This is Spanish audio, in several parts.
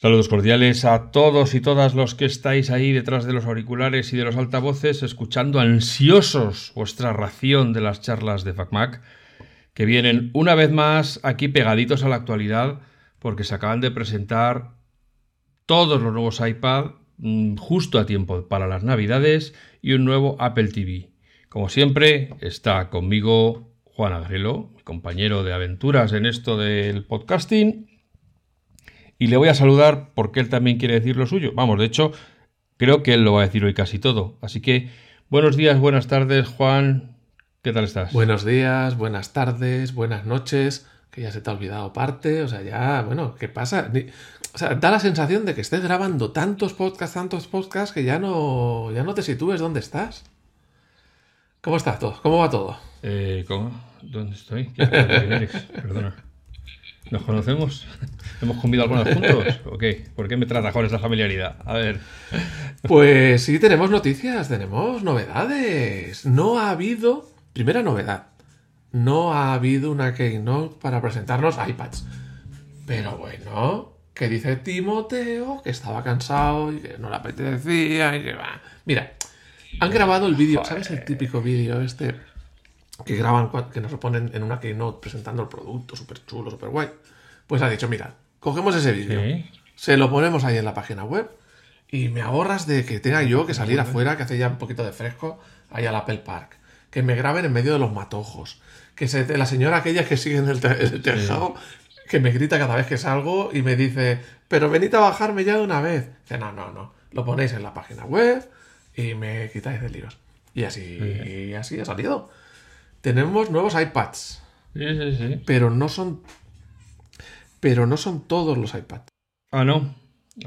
Saludos cordiales a todos y todas los que estáis ahí detrás de los auriculares y de los altavoces escuchando ansiosos vuestra ración de las charlas de FacMac que vienen una vez más aquí pegaditos a la actualidad porque se acaban de presentar todos los nuevos iPad mm, justo a tiempo para las navidades y un nuevo Apple TV. Como siempre está conmigo Juan Agrelo, mi compañero de aventuras en esto del podcasting y le voy a saludar porque él también quiere decir lo suyo. Vamos, de hecho, creo que él lo va a decir hoy casi todo. Así que buenos días, buenas tardes, Juan. ¿Qué tal estás? Buenos días, buenas tardes, buenas noches. Que ya se te ha olvidado parte. O sea, ya, bueno, ¿qué pasa? O sea, da la sensación de que estés grabando tantos podcasts, tantos podcasts, que ya no, ya no te sitúes dónde estás. ¿Cómo está todo? ¿Cómo va todo? Eh, ¿Cómo? ¿Dónde estoy? Perdona. ¿Nos conocemos? ¿Hemos comido alguna vez juntos? ¿O qué? ¿Por qué me trata con esa familiaridad? A ver. Pues sí, tenemos noticias, tenemos novedades. No ha habido. Primera novedad. No ha habido una keynote para presentarnos iPads. Pero bueno, ¿qué dice Timoteo? Que estaba cansado y que no le apetecía y que va. Mira, han grabado el vídeo, ¿sabes el típico vídeo este que graban, que nos ponen en una keynote presentando el producto, súper chulo, súper guay. Pues ha dicho, mira, cogemos ese vídeo, se lo ponemos ahí en la página web y me ahorras de que tenga yo que salir afuera, que hace ya un poquito de fresco, ahí al Apple Park. Que me graben en medio de los matojos. Que se, la señora aquella que sigue en el, tejado, que me grita cada vez que salgo y me dice, pero venid a bajarme ya de una vez. Dice, no, no, no. Lo ponéis en la página web y me quitáis de líos. Y así, y así ha salido. Tenemos nuevos iPads. Sí, sí, sí. Pero no son. Pero no son todos los iPads. Ah, no.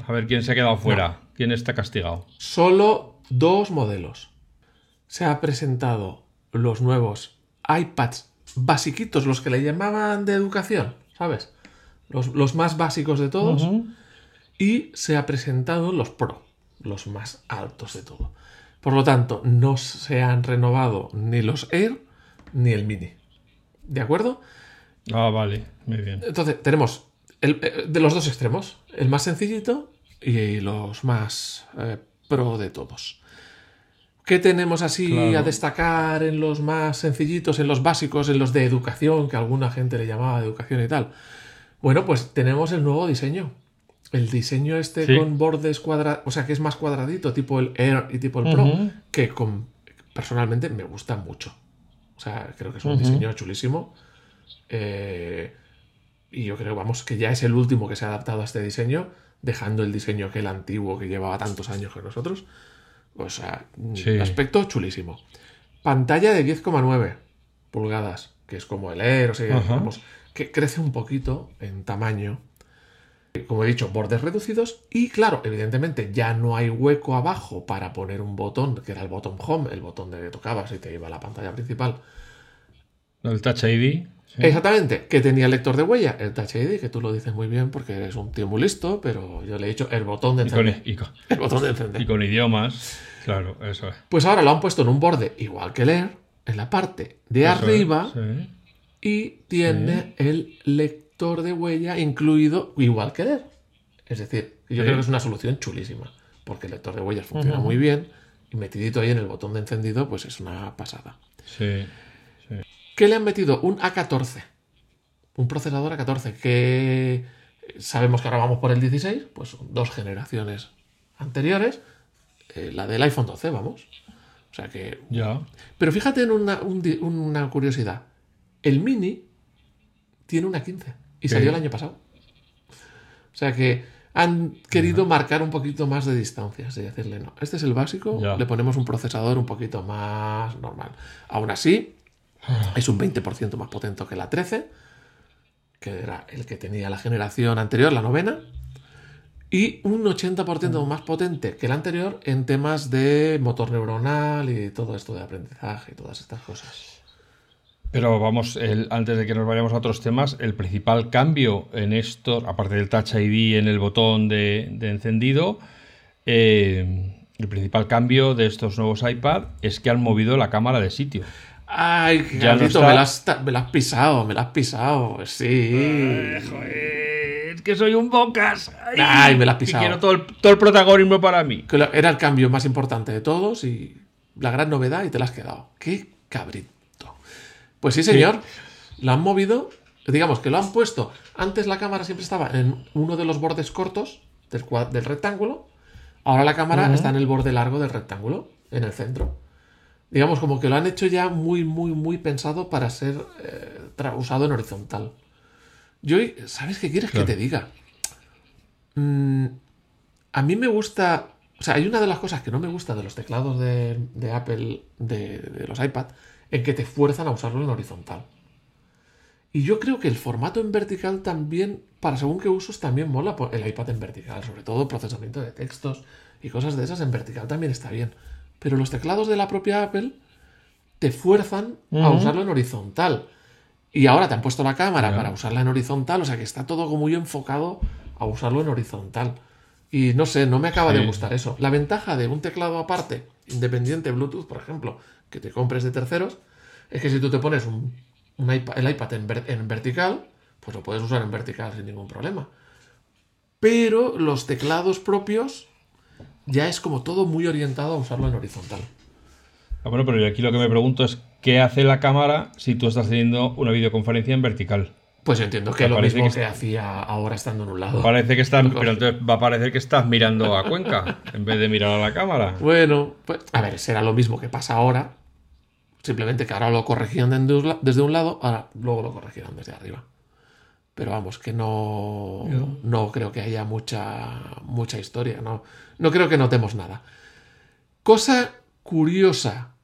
A ver quién se ha quedado fuera. ¿Quién está castigado? Solo dos modelos. Se ha presentado los nuevos iPads basiquitos, los que le llamaban de educación, ¿sabes? Los, más básicos de todos. Y se ha presentado los Pro, los más altos de todo. Por lo tanto, no se han renovado ni los Air ni el mini. ¿De acuerdo? Ah, vale, muy bien. Entonces, tenemos el, eh, de los dos extremos, el más sencillito y los más eh, pro de todos. ¿Qué tenemos así a destacar en los más sencillitos, en los básicos, en los de educación, que alguna gente le llamaba educación y tal? Bueno, pues tenemos el nuevo diseño. El diseño este con bordes cuadrados, o sea, que es más cuadradito, tipo el Air y tipo el Pro, que con, personalmente me gusta mucho. O sea, creo que es un diseño chulísimo. Eh, y yo creo, vamos, que ya es el último que se ha adaptado a este diseño, dejando el diseño que el antiguo que llevaba tantos años que nosotros. O sea, aspecto chulísimo. Pantalla de 10,9 pulgadas, que es como el Air, o sea, vamos, que crece un poquito en tamaño. Como he dicho, bordes reducidos y claro, evidentemente ya no hay hueco abajo para poner un botón, que era el botón home, el botón de que tocabas y te iba a la pantalla principal. El Touch ID. Exactamente, que tenía el lector de huella, el Touch ID, que tú lo dices muy bien porque eres un tío muy listo, pero yo le he dicho el botón de encender. Y con, el botón de encender. Y con idiomas, claro, eso es. Pues ahora lo han puesto en un borde igual que leer, en la parte de arriba, y tiene el lector de huella incluido igual que leer. Es decir, yo creo que es una solución chulísima, porque el lector de huellas funciona muy bien y metidito ahí en el botón de encendido, pues es una pasada. Sí, ¿Qué le han metido? Un A14. Un procesador A14 que sabemos que ahora vamos por el 16, pues dos generaciones anteriores. Eh, la del iPhone 12, vamos. O sea que. Ya. Pero fíjate en una, una curiosidad. El mini tiene una 15. Y salió el año pasado. O sea que han querido marcar un poquito más de distancia, y decirle, no, este es el básico, le ponemos un procesador un poquito más normal. Aún así, ah. es un 20% más potente que la 13, que era el que tenía la generación anterior, la novena, y un 80% mm. más potente que el anterior en temas de motor neuronal y todo esto de aprendizaje y todas estas cosas. Pero vamos, antes de que nos vayamos a otros temas, el principal cambio en esto, aparte del Touch ID en el botón de, encendido, eh, el principal cambio de estos nuevos iPad es que han movido la cámara de sitio. Ay, ya me, la has, pisado, me la has pisado, sí. joder, que soy un bocas. Ay, me la has pisado. quiero todo el, todo el protagonismo para mí. Que era el cambio más importante de todos y la gran novedad y te la has quedado. ¡Qué cabrito! Pues sí, señor. Lo han movido, digamos que lo han puesto. Antes la cámara siempre estaba en uno de los bordes cortos del, del rectángulo. Ahora la cámara está en el borde largo del rectángulo, en el centro. Digamos, como que lo han hecho ya muy, muy, muy pensado para ser eh, usado en horizontal. Yo, ¿sabes qué quieres que te diga? Mm, a mí me gusta. O sea, hay una de las cosas que no me gusta de los teclados de, Apple, de, de, los iPad, en que te fuerzan a usarlo en horizontal. Y yo creo que el formato en vertical también, para según qué usos, también mola el iPad en vertical, sobre todo procesamiento de textos y cosas de esas en vertical también está bien. Pero los teclados de la propia Apple te fuerzan a usarlo en horizontal. Y ahora te han puesto la cámara para usarla en horizontal, o sea que está todo como muy enfocado a usarlo en horizontal. Y no sé, no me acaba de gustar eso. La ventaja de un teclado aparte, independiente Bluetooth, por ejemplo, que te compres de terceros, es que si tú te pones un, el iPad en, en, vertical, pues lo puedes usar en vertical sin ningún problema. Pero los teclados propios ya es como todo muy orientado a usarlo en horizontal. Ah, bueno, pero aquí lo que me pregunto es ¿qué hace la cámara si tú estás teniendo una videoconferencia en vertical? Pues entiendo que lo mismo que, hacía ahora estando en un lado. Parece que estás, pero entonces va a parecer que estás mirando a Cuenca en vez de mirar a la cámara. Bueno, pues a ver, será lo mismo que pasa ahora. Simplemente que ahora lo corregían desde un lado, ahora luego lo corregirán desde arriba. Pero vamos, que no, no creo que haya mucha, mucha historia. No, no creo que notemos nada. Cosa curiosa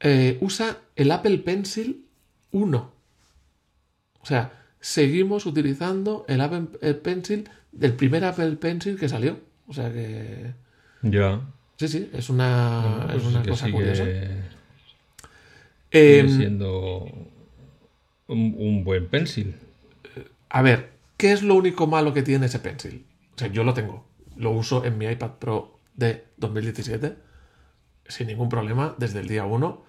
eh, usa el Apple Pencil 1. O sea, seguimos utilizando el Apple Pencil del primer Apple Pencil que salió. O sea que. Ya. Sí, sí, es una, es una cosa curiosa. Em, siendo un, buen pencil. A ver, ¿qué es lo único malo que tiene ese pencil? O sea, yo lo tengo. Lo uso en mi iPad Pro de 2017 sin ningún problema desde el día 1.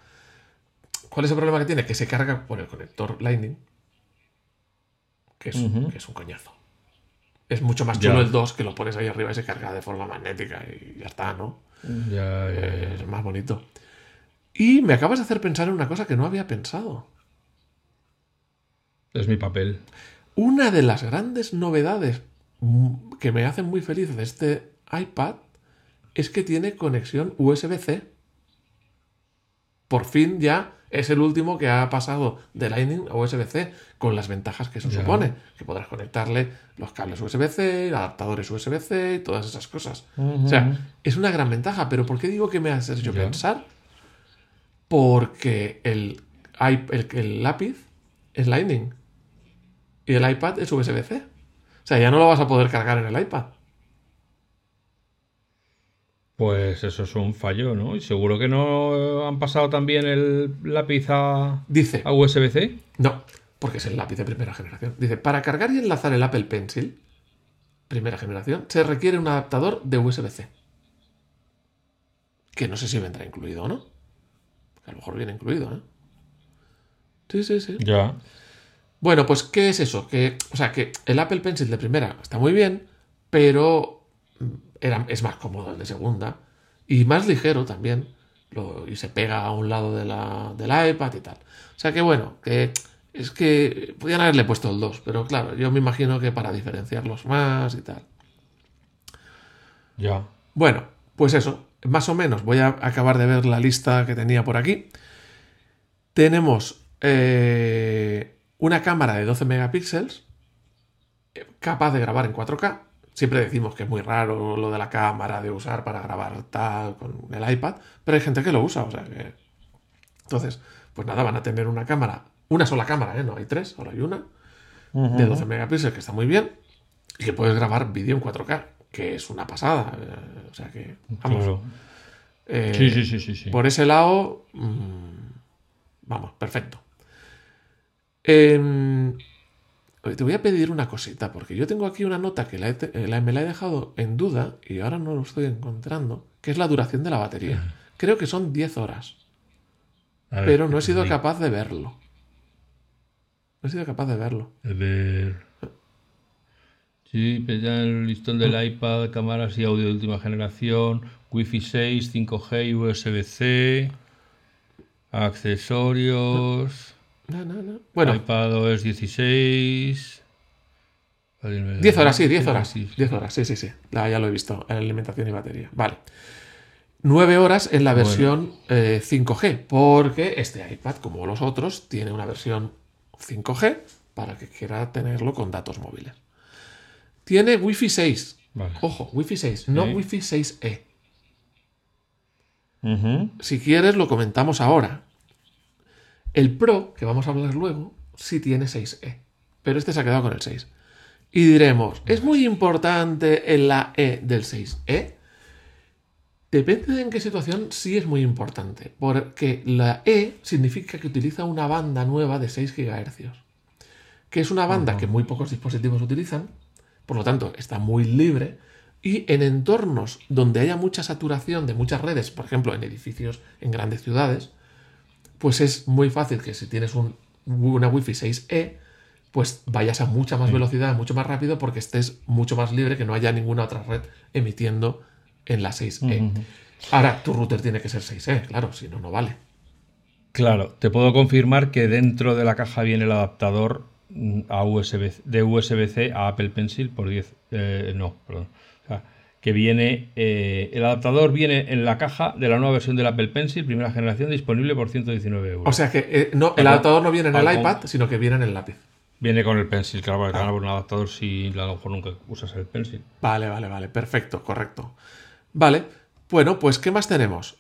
¿Cuál es el problema que tiene? Que se carga por el conector Lightning, que es, un coñazo. Es mucho más chulo el 2 que lo pones ahí arriba y se carga de forma magnética y ya está, ¿no? Ya, es más bonito. Y me acabas de hacer pensar en una cosa que no había pensado. Es mi papel. Una de las grandes novedades que me hacen muy feliz de este iPad es que tiene conexión USB-C. Por fin ya es el último que ha pasado de Lightning a USB-C, con las ventajas que eso supone, que podrás conectarle los cables USB-C, adaptadores USB-C y todas esas cosas. O sea, es una gran ventaja, pero ¿por qué digo que me hace yo pensar? Porque el, el, el lápiz es Lightning y el iPad es USB-C. O sea, ya no lo vas a poder cargar en el iPad. Pues eso es un fallo, ¿no? Y seguro que no han pasado también el lápiz a, Dice, a USB-C. No, porque es el lápiz de primera generación. Dice, para cargar y enlazar el Apple Pencil, primera generación, se requiere un adaptador de USB-C. Que no sé si vendrá incluido o no. A lo mejor viene incluido, ¿eh? Sí, sí, sí. Ya. Bueno, pues, ¿qué es eso? Que, o sea, que el Apple Pencil de primera está muy bien, pero es más cómodo el de segunda y más ligero también. y se pega a un lado de la, del iPad y tal. O sea que bueno, que es que podían haberle puesto el 2, pero claro, yo me imagino que para diferenciarlos más y tal. Ya. Bueno, pues eso, más o menos. Voy a acabar de ver la lista que tenía por aquí. Tenemos eh, una cámara de 12 megapíxeles eh, capaz de grabar en 4K Siempre decimos que es muy raro lo de la cámara, de usar para grabar tal con el iPad, pero hay gente que lo usa, o sea que... Entonces, pues nada, van a tener una cámara, una sola cámara, ¿eh? No hay tres, solo hay una, de 12 megapíxeles, que está muy bien, y que puedes grabar vídeo en 4K, que es una pasada. Eh, o sea que, vamos. Eh, sí, sí, sí, sí, Por ese lado, mm, vamos, perfecto. Eh, te voy a pedir una cosita, porque yo tengo aquí una nota que eh, me la he dejado en duda y ahora no lo estoy encontrando, que es la duración de la batería. Creo que son 10 horas. pero no he sido capaz de verlo. No he sido capaz de verlo. A ver. Sí, pues ya el listón del iPad, cámaras y audio de última generación, Wi-Fi 6, 5G, USB-C, accesorios. No, no, no. Bueno, iPad OS 16. 10 horas, sí, 10 horas. 10 horas, sí, sí, sí. Ah, ya lo he visto, en alimentación y batería. Vale. 9 horas en la versión 5G, eh, porque este iPad, como los otros, tiene una versión 5G para que quiera tenerlo con datos móviles. Tiene Wi-Fi 6. Ojo, Wi-Fi 6, no Wi-Fi 6E. Si quieres, lo comentamos ahora. El Pro, que vamos a hablar luego, sí tiene 6E, pero este se ha quedado con el 6. Y diremos, ¿es muy importante en la E del 6E? Depende de en qué situación, sí es muy importante, porque la E significa que utiliza una banda nueva de 6 GHz, que es una banda que muy pocos dispositivos utilizan, por lo tanto está muy libre, y en entornos donde haya mucha saturación de muchas redes, por ejemplo en edificios en grandes ciudades, pues es muy fácil que si tienes un, una Wi-Fi 6E, pues vayas a mucha más velocidad, mucho más rápido, porque estés mucho más libre, que no haya ninguna otra red emitiendo en la 6E. Ahora, tu router tiene que ser 6E, claro, si no, no vale. Claro, te puedo confirmar que dentro de la caja viene el adaptador a USB, de USB-C a Apple Pencil por 10. Eh, no, perdón. O sea, que viene. Eh, el adaptador viene en la caja de la nueva versión del Apple Pencil, primera generación, disponible por 119 euros. O sea que eh, no, el adaptador no viene en el iPad, sino que viene en el lápiz. Viene con el pencil, claro, porque te van a poner un adaptador si a lo mejor nunca usas el pencil. Vale, vale, vale, perfecto, correcto. Vale, bueno, pues ¿qué más tenemos?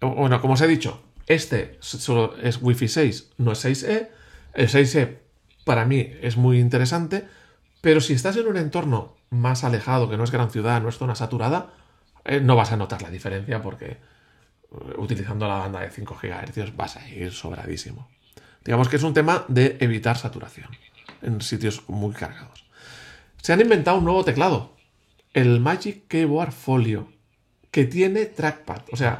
Bueno, como os he dicho, este solo es Wi-Fi 6, no es 6E. El 6E para mí es muy interesante, pero si estás en un entorno más alejado, que no es gran ciudad, no es zona saturada, eh, no vas a notar la diferencia porque eh, utilizando la banda de 5 GHz vas a ir sobradísimo. Digamos que es un tema de evitar saturación en sitios muy cargados. Se han inventado un nuevo teclado, el Magic Keyboard Folio que tiene trackpad. O sea,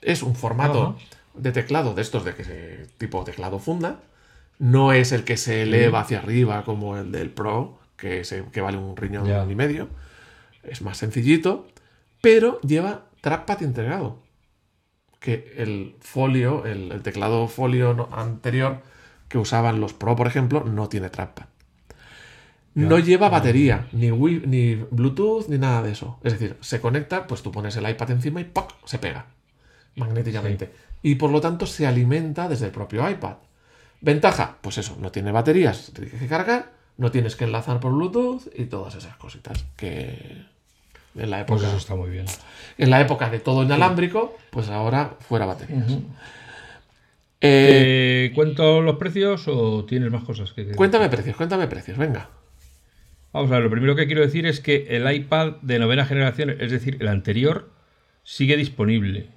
es un formato de teclado de estos de que tipo teclado funda. No es el que se eleva hacia arriba como el del Pro, que, que vale un riñón y medio. Es más sencillito, pero lleva trackpad integrado. Que el folio, el, teclado folio anterior que usaban los Pro, por ejemplo, no tiene trackpad. No lleva batería, ni, ni Bluetooth, ni nada de eso. Es decir, se conecta, pues tú pones el iPad encima y ¡poc! se pega magnéticamente. Y por lo tanto se alimenta desde el propio iPad. Ventaja, pues eso, no tiene baterías, tienes que cargar, no tienes que enlazar por Bluetooth y todas esas cositas que en la época. Pues eso está muy bien. En la época de todo inalámbrico, pues ahora fuera baterías. Eh, ¿Cuento los precios o tienes más cosas que Cuéntame precios, cuéntame precios, venga. Vamos a ver, lo primero que quiero decir es que el iPad de novena generación, es decir, el anterior, sigue disponible.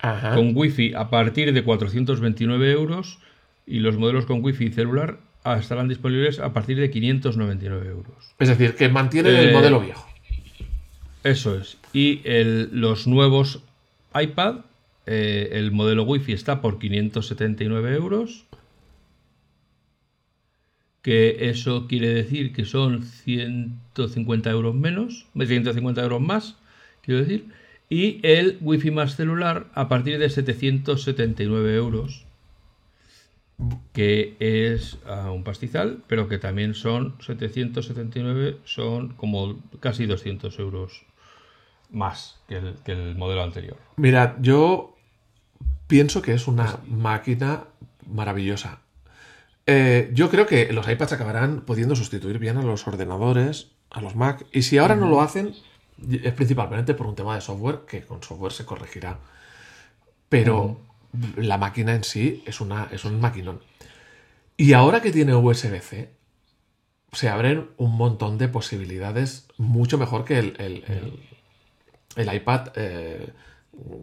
Con Wi-Fi a partir de 429 euros y los modelos con Wi-Fi celular estarán disponibles a partir de 599 euros. Es decir, que mantienen el eh, modelo viejo. Eso es. Y los nuevos iPad, eh, el modelo Wi-Fi está por 579 euros que eso quiere decir que son 150 euros menos, 150 euros más, quiero decir, y el wifi más celular a partir de 779 euros, que es ah, un pastizal, pero que también son 779, son como casi 200 euros más que el, que el modelo anterior. Mira, yo pienso que es una máquina maravillosa. Eh, yo creo que los iPads acabarán pudiendo sustituir bien a los ordenadores, a los Mac. Y si ahora no lo hacen, es principalmente por un tema de software, que con software se corregirá. Pero la máquina en sí es, una, es un maquinón. Y ahora que tiene USB-C, se abren un montón de posibilidades mucho mejor que el, el, iPad eh,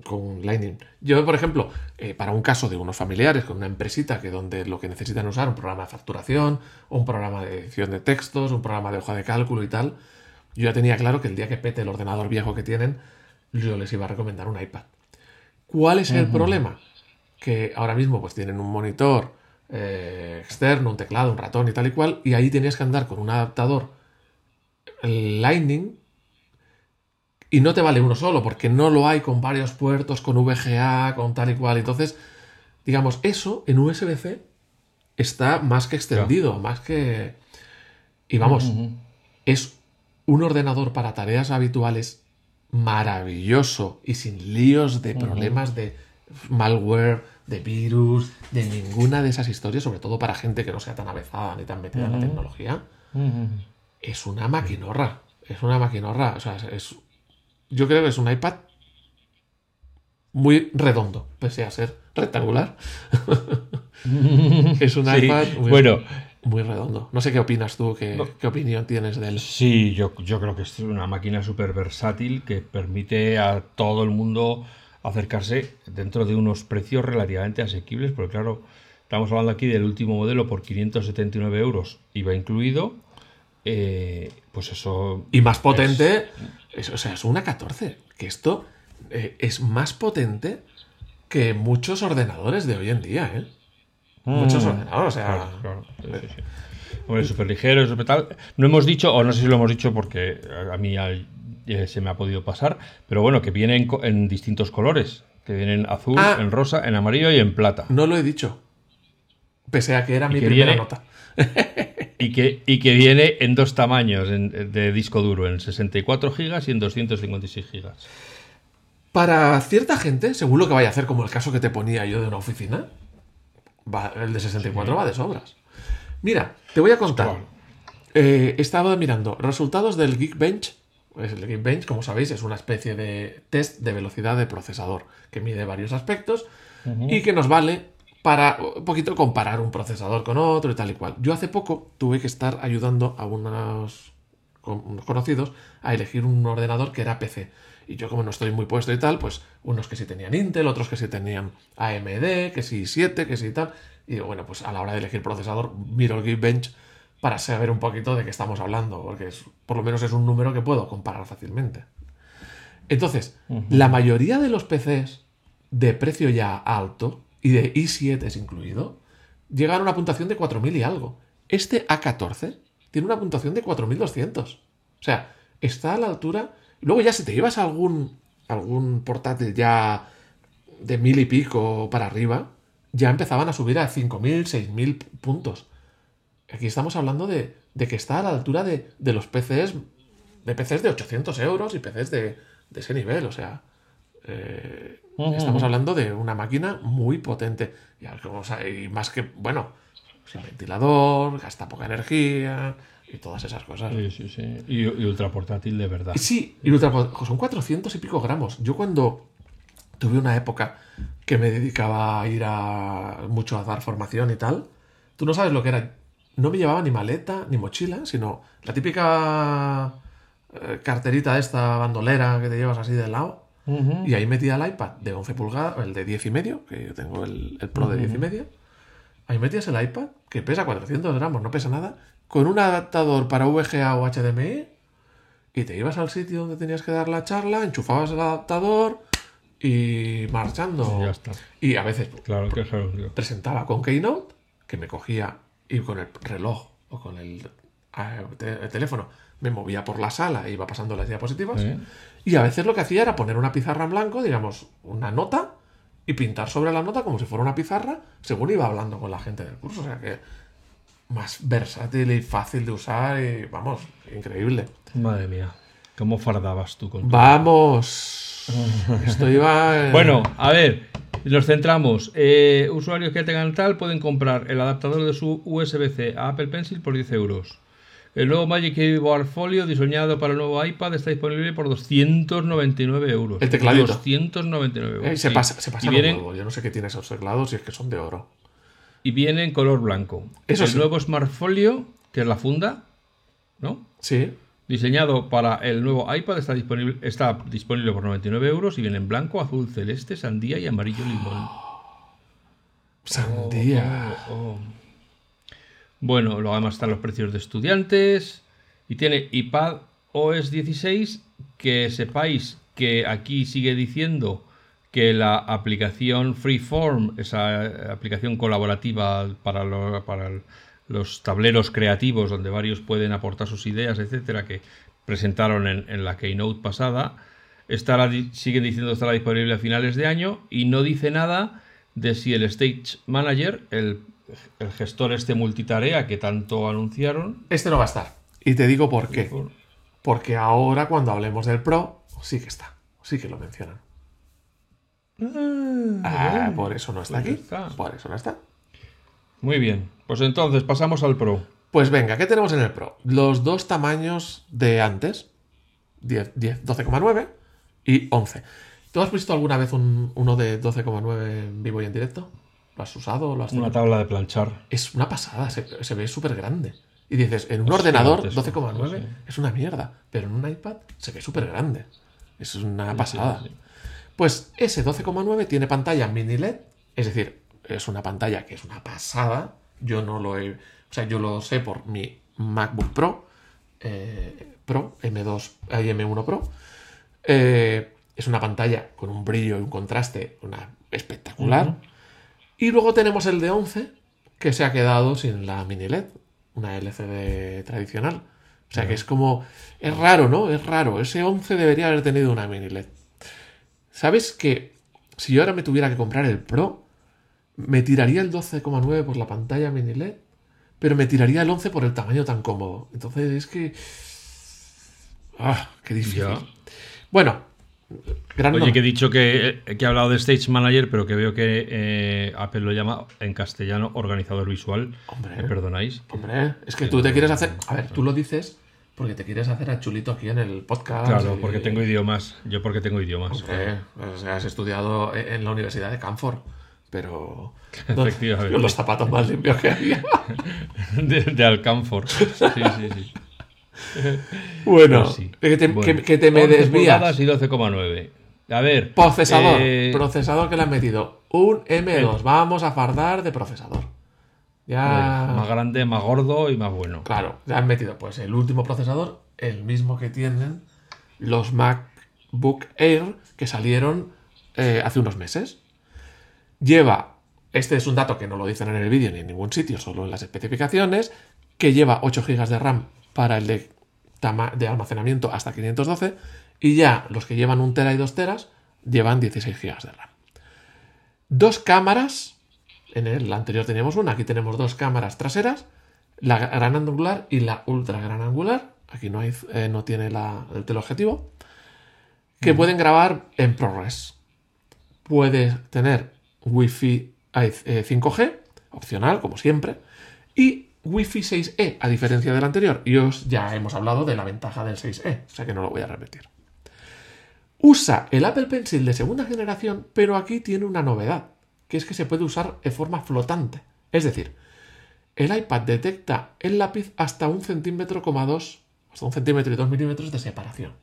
con Lightning. Yo, por ejemplo, eh, para un caso de unos familiares con una empresita que donde lo que necesitan usar un programa de facturación, un programa de edición de textos, un programa de hoja de cálculo y tal, yo ya tenía claro que el día que pete el ordenador viejo que tienen, yo les iba a recomendar un iPad. ¿Cuál es el problema? Que ahora mismo pues tienen un monitor eh, externo, un teclado, un ratón y tal y cual, y ahí tenías que andar con un adaptador Lightning y no te vale uno solo, porque no lo hay con varios puertos, con VGA, con tal y cual. Entonces, digamos, eso en USB-C está más que extendido, más que... Y vamos, es un ordenador para tareas habituales maravilloso y sin líos de problemas de malware, de virus, de ninguna de esas historias, sobre todo para gente que no sea tan avezada ni tan metida en la tecnología. Es una maquinorra. Es una maquinorra. O sea, es, yo creo que es un iPad muy redondo, pese a ser rectangular. es un iPad muy, bueno, muy redondo. No sé qué opinas tú, qué, qué opinión tienes de él. Sí, yo, yo creo que es una máquina súper versátil que permite a todo el mundo acercarse dentro de unos precios relativamente asequibles, porque claro, estamos hablando aquí del último modelo por 579 euros, IVA incluido. Eh, pues eso. Y más potente, es, o sea, es una 14. Que esto eh, es más potente que muchos ordenadores de hoy en día, ¿eh? Muchos mm. ordenadores, o sea. Claro, Hombre, súper ligero, súper tal. No hemos dicho, o no sé si lo hemos dicho porque a mí se me ha podido pasar, pero bueno, que vienen en, distintos colores. Que vienen azul, ah. en rosa, en amarillo y en plata. No lo he dicho. Pese a que era mi primera nota. y, que, y que viene en dos tamaños de disco duro, en 64 GB y en 256 GB. Para cierta gente, según lo que vaya a hacer, como el caso que te ponía yo de una oficina, el de 64 va de sobras. Mira, te voy a contar. Eh, he estado mirando resultados del Geekbench. El Geekbench, como sabéis, es una especie de test de velocidad de procesador que mide varios aspectos y que nos vale para un poquito comparar un procesador con otro y tal y cual. Yo hace poco tuve que estar ayudando a unos, conocidos a elegir un ordenador que era PC. Y yo como no estoy muy puesto y tal, pues unos que sí tenían Intel, otros que sí tenían AMD, que sí 7, que sí tal. Y bueno, pues a la hora de elegir procesador miro el Geekbench para saber un poquito de qué estamos hablando, porque es, por lo menos es un número que puedo comparar fácilmente. Entonces, la mayoría de los PCs de precio ya alto y de i7 es incluido, llegan a una puntuación de 4000 y algo. Este A14 tiene una puntuación de 4200. O sea, está a la altura. Luego ya si te llevas algún, algún portátil ya de mil y pico para arriba, ya empezaban a subir a 5000, 6000 puntos. Aquí estamos hablando de, que está a la altura de, los PCs, de PCs de 800 euros y PCs de, de ese nivel. O sea, eh, estamos hablando de una máquina muy potente. Y, más que, bueno, sin ventilador, gasta poca energía y todas esas cosas. Sí, sí, sí. Y, ultra portátil de verdad. Sí, y ultra son 400 y pico gramos. Yo cuando tuve una época que me dedicaba a ir a mucho a dar formación y tal, tú no sabes lo que era. No me llevaba ni maleta ni mochila, sino la típica eh, carterita esta bandolera que te llevas así de lado y ahí metía el iPad de 11 pulgadas, el de 10 y medio, que yo tengo el, Pro de 10 y medio. Ahí metías el iPad, que pesa 400 gramos, no pesa nada, con un adaptador para VGA o HDMI, y te ibas al sitio donde tenías que dar la charla, enchufabas el adaptador y marchando. Y ya está. Y a veces claro, que presentaba con Keynote, que me cogía y con el reloj o con el, el teléfono me movía por la sala e iba pasando las diapositivas. Y a veces lo que hacía era poner una pizarra en blanco, digamos, una nota, y pintar sobre la nota como si fuera una pizarra, según iba hablando con la gente del curso. O sea que más versátil y fácil de usar y, vamos, increíble. Madre mía, ¿cómo fardabas tú con Vamos. Esto iba... Bueno, a ver, nos centramos. Eh, usuarios que tengan tal pueden comprar el adaptador de su USB-C a Apple Pencil por 10 euros. El nuevo Magic Keyboard Folio diseñado para el nuevo iPad está disponible por 299 euros. El tecladito. 299 euros. Eh, se pasa, se pasa Yo no sé qué tiene esos teclados y es que son de oro. Y viene en color blanco. Eso el nuevo Smart Folio, que es la funda, ¿no? Sí. Diseñado para el nuevo iPad está disponible, está disponible por 99 euros y viene en blanco, azul, celeste, sandía y amarillo limón. Sandía. Oh, oh, oh. Bueno, luego además están los precios de estudiantes y tiene iPad OS 16 que sepáis que aquí sigue diciendo que la aplicación Freeform, esa aplicación colaborativa para, para los tableros creativos donde varios pueden aportar sus ideas, etcétera, que presentaron en, la Keynote pasada. Estará, siguen diciendo que estará disponible a finales de año y no dice nada de si el Stage Manager, el, el gestor este multitarea que tanto anunciaron. Este no va a estar. Y te digo por qué. Porque ahora cuando hablemos del Pro, sí que está. Sí que lo mencionan. Ah, ah por eso no está pues aquí. Por eso no está. Muy bien. Pues entonces pasamos al Pro. Pues venga, ¿qué tenemos en el Pro? Los dos tamaños de antes. 12,9 y 11. ¿Tú has visto alguna vez uno de 12,9 en vivo y en directo? ¿Lo has usado? Lo has una tabla de planchar. Es una pasada, se, ve súper grande. Y dices, en un ordenador 12,9 es una mierda, pero en un iPad se ve súper grande. Es una pasada. Pues ese 12,9 tiene pantalla mini LED, es decir, es una pantalla que es una pasada. Yo no lo he. O sea, yo lo sé por mi MacBook Pro, eh, Pro, M2, M1 Pro. Eh, es una pantalla con un brillo y un contraste una, espectacular. Y luego tenemos el de 11, que se ha quedado sin la mini LED, una LCD tradicional. O sea que es como. Es raro, ¿no? Es raro. Ese 11 debería haber tenido una mini LED. ¿Sabes que si yo ahora me tuviera que comprar el Pro, me tiraría el 12,9 por la pantalla mini LED, pero me tiraría el 11 por el tamaño tan cómodo. Entonces es que... Ah, qué difícil. Bueno, gran Oye, que he dicho que, he hablado de Stage Manager, pero que veo que eh, Apple lo llama en castellano organizador visual. Hombre, ¿Me perdonáis? Hombre, es que tú te quieres hacer... A ver, tú lo dices porque te quieres hacer a chulito aquí en el podcast. Claro, porque tengo idiomas. Yo porque tengo idiomas. Hombre, has estudiado en la Universidad de Canford pero Efectivamente. los zapatos más limpios que había. de, de Alcanfor. Sí, sí, sí. Bueno, pues que, te, me desvías. y 12,9. A ver. Procesador. Eh, procesador que le han metido. Un M2. Vamos a fardar de procesador. Ya. más grande, más gordo y más bueno. Claro, le han metido pues el último procesador, el mismo que tienen los MacBook Air que salieron eh, hace unos meses. Lleva, este es un dato que no lo dicen en el vídeo ni en ningún sitio, solo en las especificaciones, que lleva 8 GB de RAM para el de, de almacenamiento hasta 512 y ya los que llevan 1 tera y 2 teras llevan 16 GB de RAM. Dos cámaras, en el anterior teníamos una, aquí tenemos dos cámaras traseras, la gran angular y la ultra gran angular, aquí no, hay, eh, no tiene el teleobjetivo, que pueden grabar en ProRes. Puede tener Wi-Fi 5G, eh, opcional, como siempre, y Wi-Fi 6E, a diferencia del anterior. Y os ya hemos hablado de la ventaja del 6E, o sea que no lo voy a repetir. Usa el Apple Pencil de segunda generación, pero aquí tiene una novedad, que es que se puede usar de forma flotante. Es decir, el iPad detecta el lápiz hasta un centímetro, dos, hasta un centímetro y dos milímetros de separación.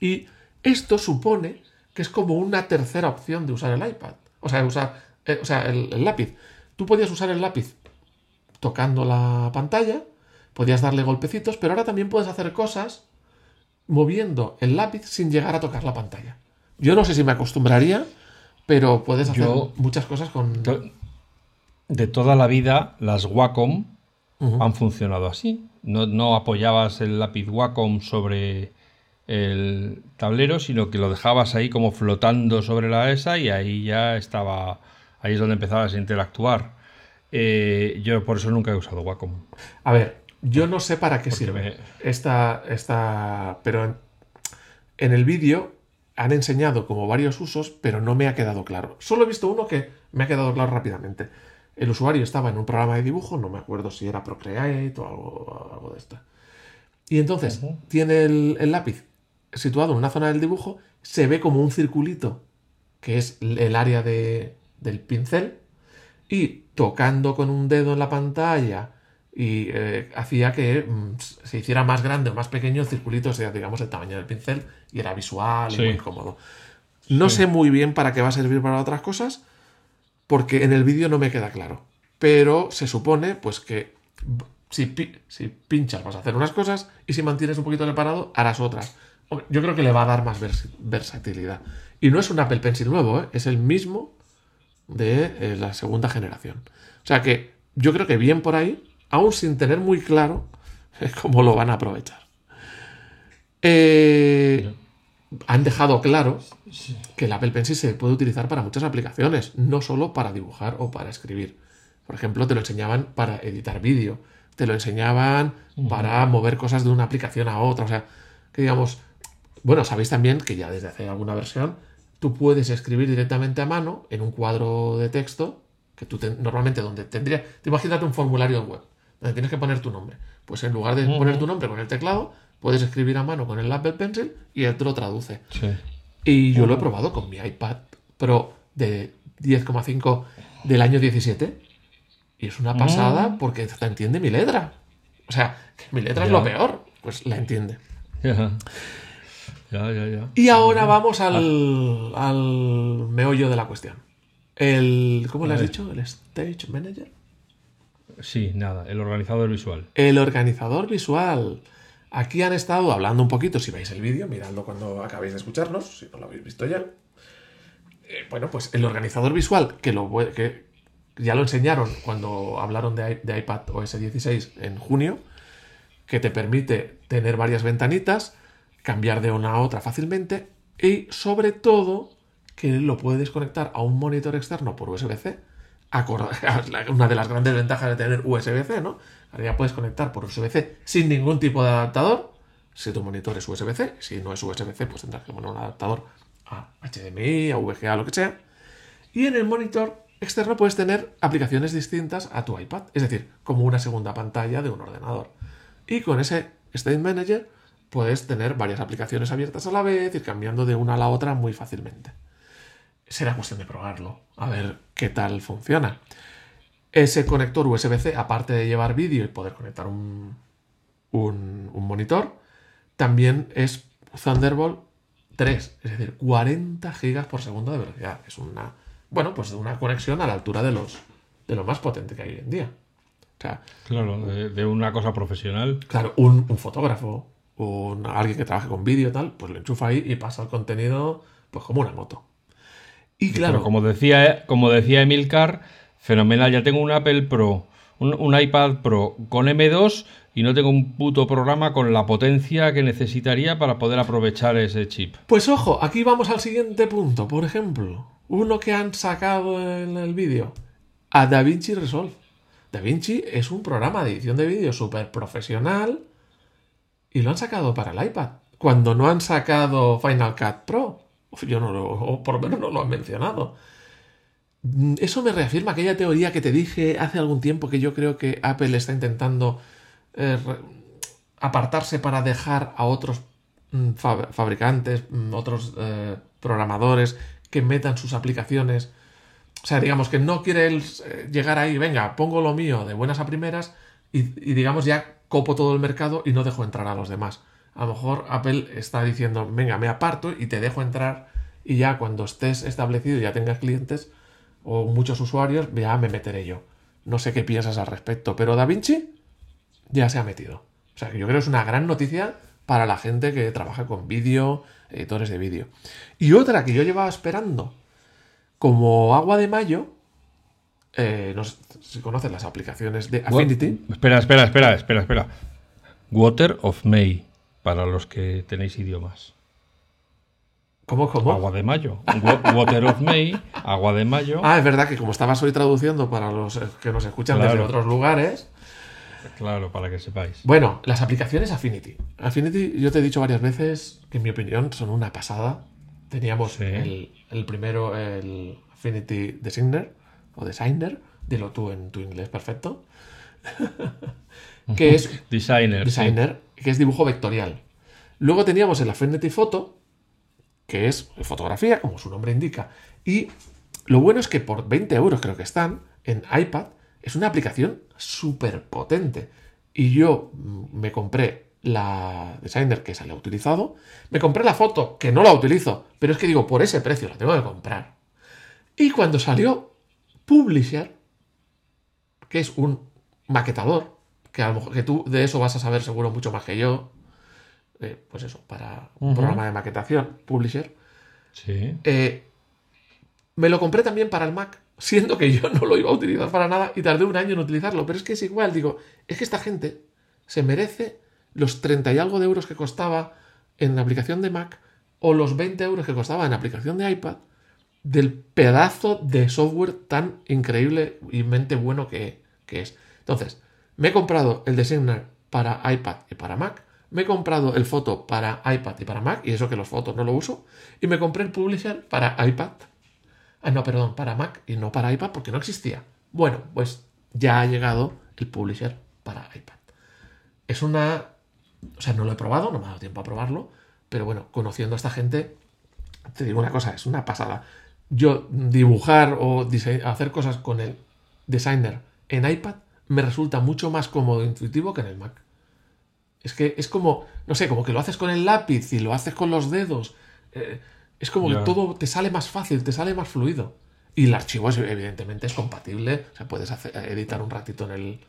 Y esto supone que es como una tercera opción de usar el iPad. O sea, usar eh, o sea, el, lápiz. Tú podías usar el lápiz tocando la pantalla, podías darle golpecitos, pero ahora también puedes hacer cosas moviendo el lápiz sin llegar a tocar la pantalla. Yo no sé si me acostumbraría, pero puedes hacer muchas cosas con... De toda la vida, las Wacom han funcionado así. No, no, apoyabas el lápiz Wacom sobre el tablero, sino que lo dejabas ahí como flotando sobre la ESA y ahí ya estaba Ahí es donde empezabas a interactuar. Eh, yo por eso nunca he usado Wacom. A ver, yo no sé para qué sirve esta, esta, pero en, el vídeo han enseñado como varios usos, pero no me ha quedado claro. Solo he visto uno que me ha quedado claro rápidamente. El usuario estaba en un programa de dibujo, no me acuerdo si era Procreate o algo, de esto. Y entonces tiene el, el, lápiz situado en una zona del dibujo, se ve como un circulito, que es el área de, del pincel y tocando con un dedo en la pantalla y eh, hacía que mm, se hiciera más grande o más pequeño el circulito, sea, digamos, el tamaño del pincel y era visual y muy cómodo. No sé muy bien para qué va a servir para otras cosas, porque en el vídeo no me queda claro. Pero se supone, pues, que si, si pinchas vas a hacer unas cosas y si mantienes un poquito separado harás otras. Yo creo que le va a dar más versatilidad. Y no es un Apple Pencil nuevo, ¿eh? es el mismo de eh, la segunda generación. O sea que yo creo que bien por ahí, aún sin tener muy claro cómo lo van a aprovechar. Eh, han dejado claro que el Apple Pencil se puede utilizar para muchas aplicaciones, no solo para dibujar o para escribir. Por ejemplo, te lo enseñaban para editar vídeo, te lo enseñaban para mover cosas de una aplicación a otra. O sea, que digamos, bueno, sabéis también que ya desde hace alguna versión tú puedes escribir directamente a mano en un cuadro de texto que tú normalmente donde tendría, te imagínate un formulario web donde tienes que poner tu nombre. Pues en lugar de poner tu nombre con el teclado, puedes escribir a mano con el Apple Pencil y él te lo traduce. Y yo lo he probado con mi iPad Pro de 10,5 del año 17 y es una pasada mm. porque te entiende mi letra. O sea, mi letra es lo peor, pues la entiende. Y ahora vamos al, al meollo de la cuestión. El, ¿Cómo le has dicho? ¿El Stage Manager? Sí, nada, el organizador visual. El organizador visual. Aquí han estado hablando un poquito, si veis el vídeo, miradlo cuando acabéis de escucharnos, si no lo habéis visto ya. Eh, bueno, pues el organizador visual, que, lo, que ya lo enseñaron cuando hablaron de, de iPad OS 16 en junio, que te permite tener varias ventanitas, cambiar de una a otra fácilmente y sobre todo que lo puedes conectar a un monitor externo por USB-C. Una de las grandes ventajas de tener USB-C, ¿no? Ahora ya puedes conectar por USB-C sin ningún tipo de adaptador. Si tu monitor es USB-C, si no es USB-C, pues tendrás que poner un adaptador a HDMI, a VGA, lo que sea. Y en el monitor externo puedes tener aplicaciones distintas a tu iPad, es decir, como una segunda pantalla de un ordenador. Y con ese State Manager puedes tener varias aplicaciones abiertas a la vez, ir cambiando de una a la otra muy fácilmente. Será cuestión de probarlo, a ver qué tal funciona. Ese conector USB-C, aparte de llevar vídeo y poder conectar un, un, monitor, también es Thunderbolt 3, es decir, 40 GB por segundo de velocidad. Es una, bueno, pues una conexión a la altura de los, de lo más potente que hay hoy en día. claro, de, una cosa profesional. Claro, un, un fotógrafo, un, alguien que trabaje con vídeo y tal, pues lo enchufa ahí y pasa el contenido pues como una moto. Y claro. como decía, como decía Emilcar, fenomenal, ya tengo un Apple Pro, un, iPad Pro con M2 y no tengo un puto programa con la potencia que necesitaría para poder aprovechar ese chip. Pues ojo, aquí vamos al siguiente punto. Por ejemplo, uno que han sacado en el vídeo, a DaVinci Resolve. DaVinci es un programa de edición de vídeo súper profesional y lo han sacado para el iPad. Cuando no han sacado Final Cut Pro. Yo no lo, o por lo menos no lo han mencionado. Mm, eso me reafirma aquella teoría que te dije hace algún tiempo que yo creo que Apple está intentando eh, apartarse para dejar a otros mm, fabricantes, mm, otros eh, programadores que metan sus aplicaciones. O sea, digamos que no quiere eh, llegar ahí, venga, pongo lo mío de buenas a primeras y digamos ya copo todo el mercado y no dejo entrar a los demás. A lo mejor Apple está diciendo, venga, me aparto y te dejo entrar y ya cuando estés establecido y ya tengas clientes o muchos usuarios, ya me meteré yo. No sé qué piensas al respecto, pero Da Vinci ya se ha metido. O sea, que yo creo que es una gran noticia para la gente que trabaja con vídeo, editores de vídeo. Y otra que yo llevaba esperando como agua de mayo eh, no sé si conoces las aplicaciones de Affinity. espera, espera, espera, espera, espera. Water of May, para los que tenéis idiomas. ¿Cómo, cómo? Agua de mayo. Water of May, agua de mayo. Ah, es verdad que como estabas hoy traduciendo para los que nos escuchan desde otros lugares. Claro, para que sepáis. Bueno, las aplicaciones Affinity. Affinity, yo te he dicho varias veces que en mi opinión son una pasada. Teníamos el, el, primero, el Affinity Designer, o designer, dilo tú en tu inglés perfecto, que es designer, designer que es dibujo vectorial. Luego teníamos el Affinity Photo, que es fotografía, como su nombre indica. Y lo bueno es que por 20 euros creo que están en iPad, es una aplicación súper potente. Y yo me compré la Designer, que se la he utilizado. Me compré la foto, que no la utilizo, pero es que digo, por ese precio la tengo que comprar. Y cuando salió Publisher, que es un maquetador, que a lo mejor que tú de eso vas a saber seguro mucho más que yo. Eh, pues eso, para un programa de maquetación, Publisher. Sí. Eh, me lo compré también para el Mac. siendo que yo no lo iba a utilizar para nada y tardé un año en utilizarlo. Pero es que es igual, digo, es que esta gente se merece los 30 y algo de euros que costaba en la aplicación de Mac o los 20 euros que costaba en la aplicación de iPad del pedazo de software tan increíble y mente bueno que, que es. Entonces, me he comprado el Designer para iPad y para Mac. Me he comprado el Photo para iPad y para Mac, y eso que los fotos no lo uso. Y me compré el Publisher para iPad. Ah, no, perdón, para Mac y no para iPad porque no existía. Bueno, pues ya ha llegado el Publisher para iPad. Es una... O sea, no lo he probado, no me ha dado tiempo a probarlo, pero bueno, conociendo a esta gente, te digo una cosa, es una pasada. Yo dibujar o hacer cosas con el Designer en iPad me resulta mucho más cómodo e intuitivo que en el Mac. Es que es como, no sé, como que lo haces con el lápiz y lo haces con los dedos. Eh, es como que todo te sale más fácil, te sale más fluido. Y el archivo es, evidentemente es compatible. O sea, puedes editar un ratito en el,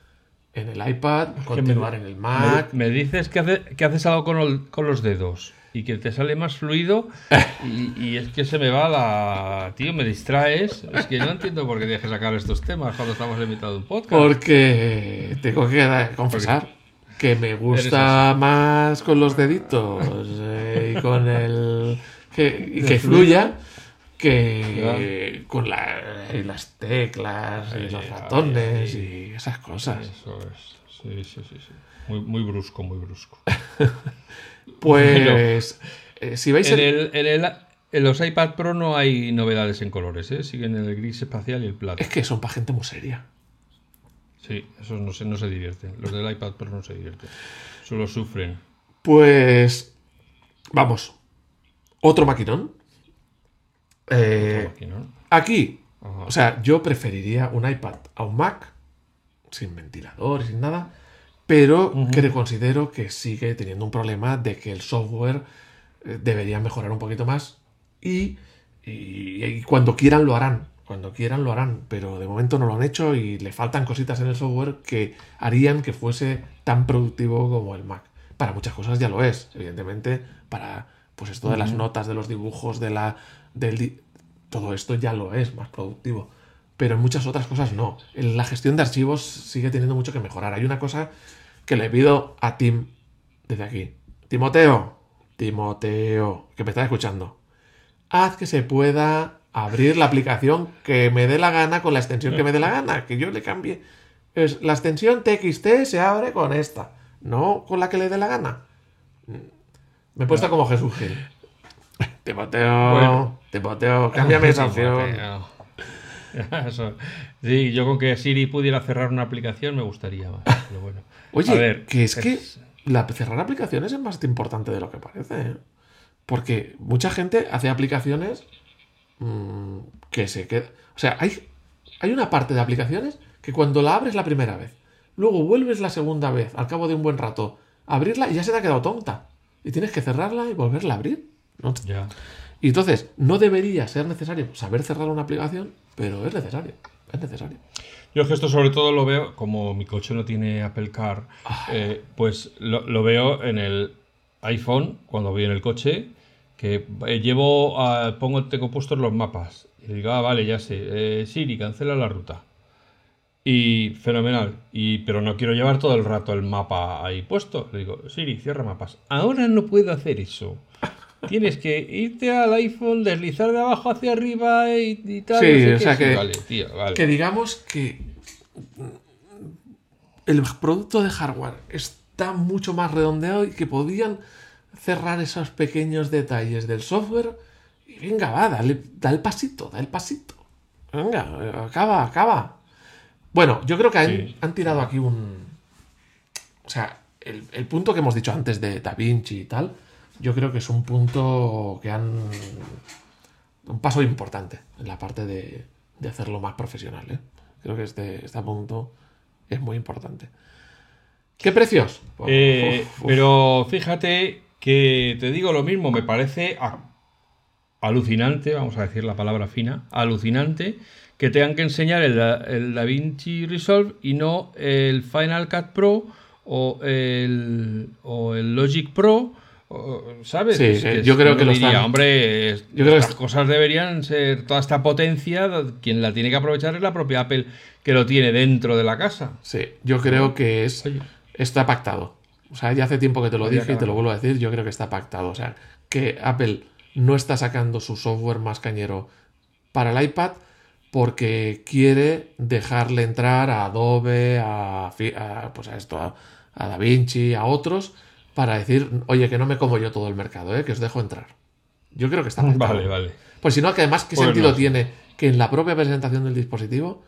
en el iPad, continuar en el Mac. Me, dices que, que haces algo con, con, los dedos y que te sale más fluido y, es que se me va la... Tío, me distraes. Es que no entiendo por qué dejes sacar estos temas cuando estamos invitados a un podcast. Porque tengo que confesar que me gusta más con los deditos eh, y con el... Que, y que fluya que con las teclas y los ratones y esas cosas. Eso es. Sí, sí, sí. sí. Muy, muy brusco, muy brusco. Pues eh, si veis... En, el, en, los iPad Pro no hay novedades en colores, ¿eh? siguen en el gris espacial y el plata. Es que son para gente muy seria. Sí, esos no se, no se divierten. Los del iPad Pro no se divierten. Solo sufren. Pues... Vamos. Otro maquinón. Eh, aquí. O sea, yo preferiría un iPad a un Mac. Sin ventilador, sin nada pero que considero que sigue teniendo un problema de que el software eh, debería mejorar un poquito más y, cuando quieran lo harán, cuando quieran lo harán, pero de momento no lo han hecho y le faltan cositas en el software que harían que fuese tan productivo como el Mac. Para muchas cosas ya lo es, evidentemente, para pues esto de las notas, de los dibujos, de la del todo esto ya lo es más productivo pero en muchas otras cosas no. La gestión de archivos sigue teniendo mucho que mejorar. Hay una cosa que le pido a Tim desde aquí. Timoteo, Timoteo, que me está escuchando. Haz que se pueda abrir la aplicación que me dé la gana con la extensión que me dé la gana, que yo le cambie. Es, la extensión TXT se abre con esta, no con la que le dé la gana. Me he puesto como Jesús Gil. Timoteo, Timoteo, cámbiame esa opción. Sí, yo con que Siri pudiera cerrar una aplicación me gustaría más. Pero bueno. Oye, que es, que la, cerrar aplicaciones es más importante de lo que parece. ¿eh? Porque mucha gente hace aplicaciones mm, que se queda. O sea, hay, hay una parte de aplicaciones que cuando la abres la primera vez, luego vuelves la segunda vez, al cabo de un buen rato, a abrirla y ya se te ha quedado tonta. Y tienes que cerrarla y volverla a abrir. Ya. Y entonces, no debería ser necesario saber cerrar una aplicación, pero es necesario. Es necesario. Yo es que esto sobre todo lo veo, como mi coche no tiene Apple Car, ah. eh, pues lo, veo en el iPhone, cuando voy en el coche, que eh, llevo, pongo, tengo puestos los mapas. Y digo, ah, vale, ya sé, eh, Siri, cancela la ruta. Y fenomenal. Y, pero no quiero llevar todo el rato el mapa ahí puesto. Le digo, Siri, cierra mapas. Ahora no puedo hacer eso. Tienes que irte al iPhone, deslizar de abajo hacia arriba y, tal. Sí, o sea que, que digamos que el producto de hardware está mucho más redondeado y que podían cerrar esos pequeños detalles del software. Y venga, va, dale, da el pasito, da el pasito. Venga, acaba, acaba. Bueno, yo creo que han, tirado aquí un. O sea, el, el, punto que hemos dicho antes de Da Vinci y tal yo creo que es un punto que han. un paso importante en la parte de, hacerlo más profesional. ¿eh? Creo que este, este punto es muy importante. ¿Qué precios? Eh, pero fíjate que te digo lo mismo, me parece alucinante, vamos a decir la palabra fina, alucinante que tengan que enseñar el, el DaVinci Resolve y no el Final Cut Pro o el, o el Logic Pro ¿Sabes? Sí, Es yo creo que lo diría, están- hombre, es- Yo creo que estas est- cosas deberían ser, toda esta potencia, quien la tiene que aprovechar es la propia Apple que lo tiene dentro de la casa. Sí, yo creo que es Oye. está pactado. O sea, ya hace tiempo que te lo dije y te lo vuelvo a decir, yo creo que está pactado. O sea, que Apple no está sacando su software más cañero para el iPad porque quiere dejarle entrar a Adobe, a, a, pues a esto, a, a DaVinci, a otros, para decir, oye, que no me como yo todo el mercado, ¿eh? que os dejo entrar. Yo creo que está pactado. Vale, vale. Pues si no, que además, ¿qué Pues sentido no tiene que en la propia presentación del dispositivo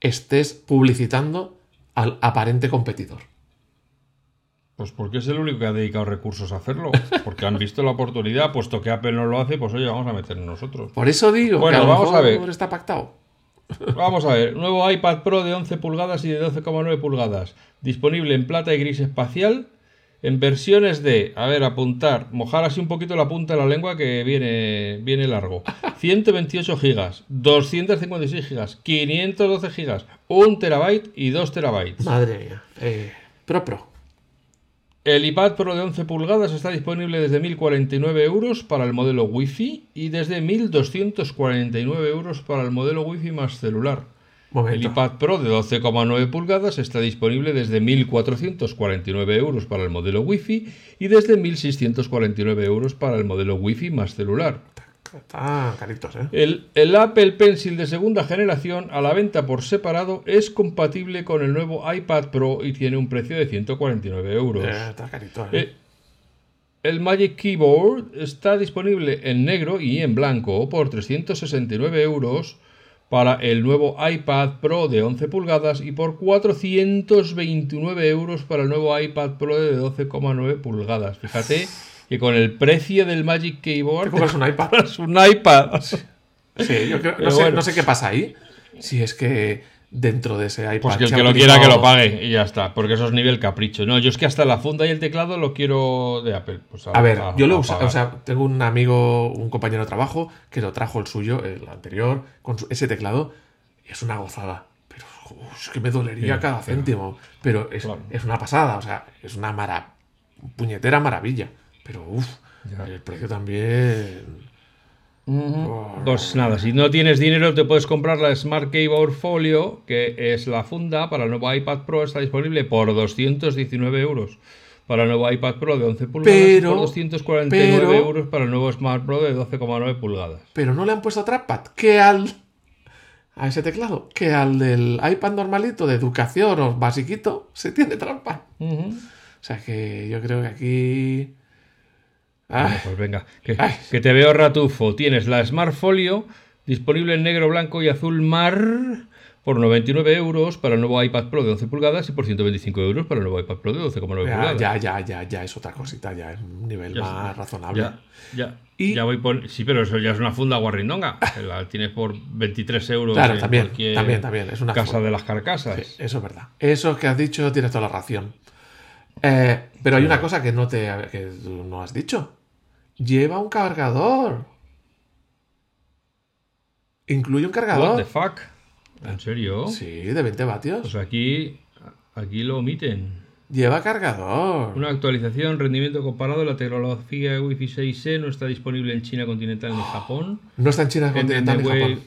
estés publicitando al aparente competidor? Pues porque es el único que ha dedicado recursos a hacerlo. Porque han visto la oportunidad, puesto que Apple no lo hace, pues oye, vamos a meternos nosotros. Por eso digo Bueno, que a lo vamos a ver. está pactado. Vamos a ver, nuevo iPad Pro de 11 pulgadas y de 12,9 pulgadas, disponible en plata y gris espacial, en versiones de, a ver, apuntar, mojar así un poquito la punta de la lengua que viene, viene largo. 128 gigas, 256 gigas, 512 gigas, 1 terabyte y 2 terabytes. Madre mía. Eh, pro Pro. El iPad Pro de 11 pulgadas está disponible desde 1.049 euros para el modelo Wi-Fi y desde 1.249 euros para el modelo Wi-Fi más celular. El Momento. iPad Pro de 12,9 pulgadas está disponible desde 1.449 euros para el modelo Wi-Fi y desde 1.649 euros para el modelo Wi-Fi más celular. Están caritos, ¿eh? El, el Apple Pencil de segunda generación a la venta por separado es compatible con el nuevo iPad Pro y tiene un precio de 149 euros. Eh, está carito, ¿eh? Eh, el Magic Keyboard está disponible en negro y en blanco por 369 euros para el nuevo iPad Pro de 11 pulgadas y por 429 euros para el nuevo iPad Pro de 12,9 pulgadas. Fíjate que con el precio del Magic Te Keyboard compras un iPad. un iPad. Sí, yo creo, no, Pero sé, bueno. no sé qué pasa ahí. Si es que dentro de ese iPad. Pues que el que lo quiera que lo pague y ya está, porque eso es nivel capricho. No, yo es que hasta la funda y el teclado lo quiero de Apple. Pues A ver, yo lo uso, o sea, tengo un amigo, un compañero de trabajo que lo trajo el suyo, el anterior, con su- ese teclado, y es una gozada. Pero uf, es que me dolería Sí, cada céntimo. Pero es, Claro. es una pasada, o sea, es una mara, puñetera maravilla. Pero uff, el precio también. Pues nada, si no tienes dinero te puedes comprar la Smart Keyboard Folio, que es la funda para el nuevo iPad Pro, está disponible por 219 euros. Para el nuevo iPad Pro de 11 pulgadas y por 249 pero- euros para el nuevo Smart Pro de 12,9 pulgadas. Pero no le han puesto trackpad, que al. a ese teclado, que al del iPad normalito de educación o basiquito, se tiene. Ujú. O sea que yo creo que aquí. Bueno, pues venga, que, Ay. que te veo ratufo. Tienes la Smart Folio disponible en negro, blanco y azul mar por 99 euros para el nuevo iPad Pro de 11 pulgadas y por 125 euros para el nuevo iPad Pro de 12,9 ya, pulgadas. ya, ya, ya, ya es otra cosita, ya es un nivel Ya más está. razonable. Ya, ya. Y- ya voy por... Sí, pero eso ya es una funda guarrindonga. La tienes por 23 euros Claro, en también, cualquier también, también. Es una casa de las carcasas. Sí, eso es verdad. Eso que has dicho tienes toda la ración. Eh, pero hay una cosa que no te que no has dicho. Lleva un cargador. Incluye un What the cargador. fuck? ¿En serio? Sí, de 20 vatios. Pues aquí, aquí lo omiten. Lleva cargador. Una actualización, rendimiento comparado, la tecnología Wi-Fi 6E no está disponible en China continental ni Japón. No está en China continental ni Japón.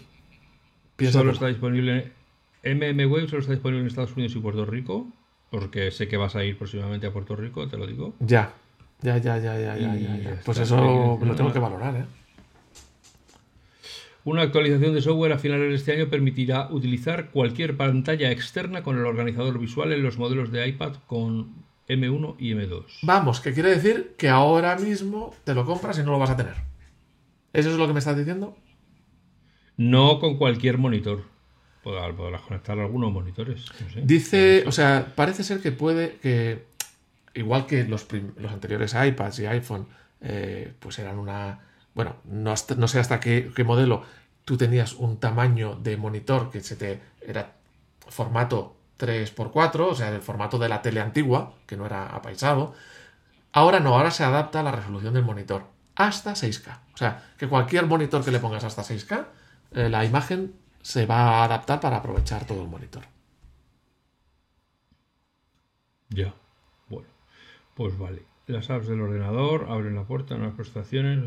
Piensa solo está disponible MMWave solo está disponible en Estados Unidos y Puerto Rico, porque sé que vas a ir próximamente a Puerto Rico, te lo digo. Ya. Ya, ya, ya, ya, ya, ya, Pues eso lo tengo que valorar, ¿eh? Una actualización de software a finales de este año permitirá utilizar cualquier pantalla externa con el organizador visual en los modelos de iPad con M1 y M2. Vamos, que quiere decir que ahora mismo te lo compras y no lo vas a tener. ¿Eso es lo que me estás diciendo? No con cualquier monitor. Podrás, podrás conectar algunos monitores. no sé. Dice, o sea, parece ser que puede que, igual que los, anteriores iPads y iPhone, eh, pues eran una... Bueno, no, sé hasta qué, modelo tú tenías un tamaño de monitor que se te era formato 3x4, o sea, el formato de la tele antigua, que no era apaisado. Ahora no, ahora se adapta a la resolución del monitor hasta 6K. O sea, que cualquier monitor que le pongas hasta 6K, eh, la imagen se va a adaptar para aprovechar todo el monitor. Ya. Pues vale. las apps del ordenador, abren la puerta, unas prestaciones,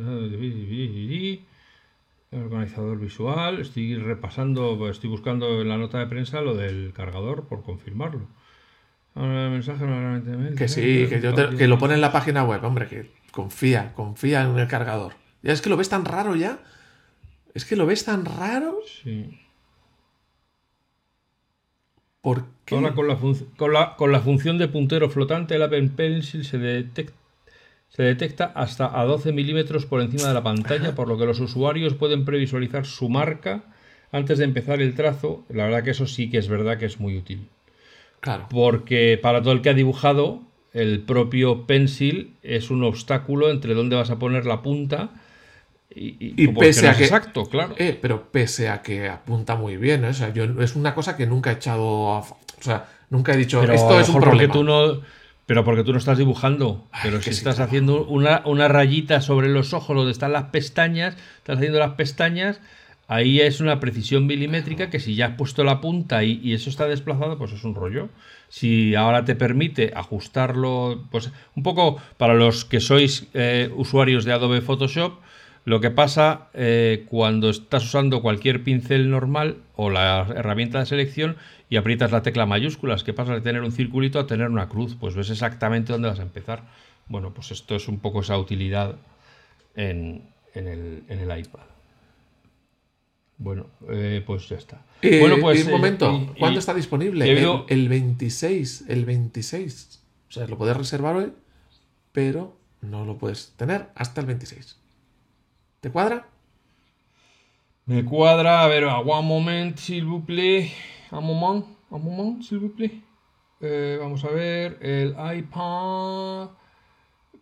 el organizador visual, estoy repasando, estoy buscando en la nota de prensa lo del cargador por confirmarlo. mensaje que sí, que, yo que lo pone en la página web, hombre, que confía, confía en el cargador. Ya es que lo ves tan raro ya. Es que lo ves tan raro. Sí. Ahora con la, con, la, con la, función de puntero flotante, el Apple Pencil se detecta, se detecta hasta a 12 milímetros por encima de la pantalla, por lo que los usuarios pueden previsualizar su marca antes de empezar el trazo. La verdad que eso sí que es verdad que es muy útil. Claro. Porque para todo el que ha dibujado, el propio pencil es un obstáculo entre dónde vas a poner la punta y, pese a que. Exacto, claro. Eh, pero pese a que apunta muy bien, ¿eh? o sea, yo, es una cosa que nunca he echado. o sea, nunca he dicho. esto es un problema. Tú no, pero porque tú no estás dibujando. pero si estás haciendo una, una, rayita sobre los ojos donde están las pestañas, estás haciendo las pestañas, ahí es una precisión milimétrica que si ya has puesto la punta y, eso está desplazado, pues es un rollo. Si ahora te permite ajustarlo, pues un poco para los que sois eh, usuarios de Adobe Photoshop, lo que pasa eh, cuando estás usando cualquier pincel normal o la herramienta de selección y aprietas la tecla mayúsculas, que pasa de tener un circulito a tener una cruz, pues ves exactamente dónde vas a empezar. Bueno, pues esto es un poco esa utilidad en, el, iPad. Bueno, eh, pues ya está. Eh, bueno, pues. Un momento, ¿cuándo está disponible? El, el, 26. El 26. O sea, lo puedes reservar hoy, pero no lo puedes tener hasta el 26. ¿Te cuadra? Me cuadra, a ver, a one moment, s'il vous plaît. Un moment, un moment, s'il vous plaît. Eh, vamos a ver, el iPad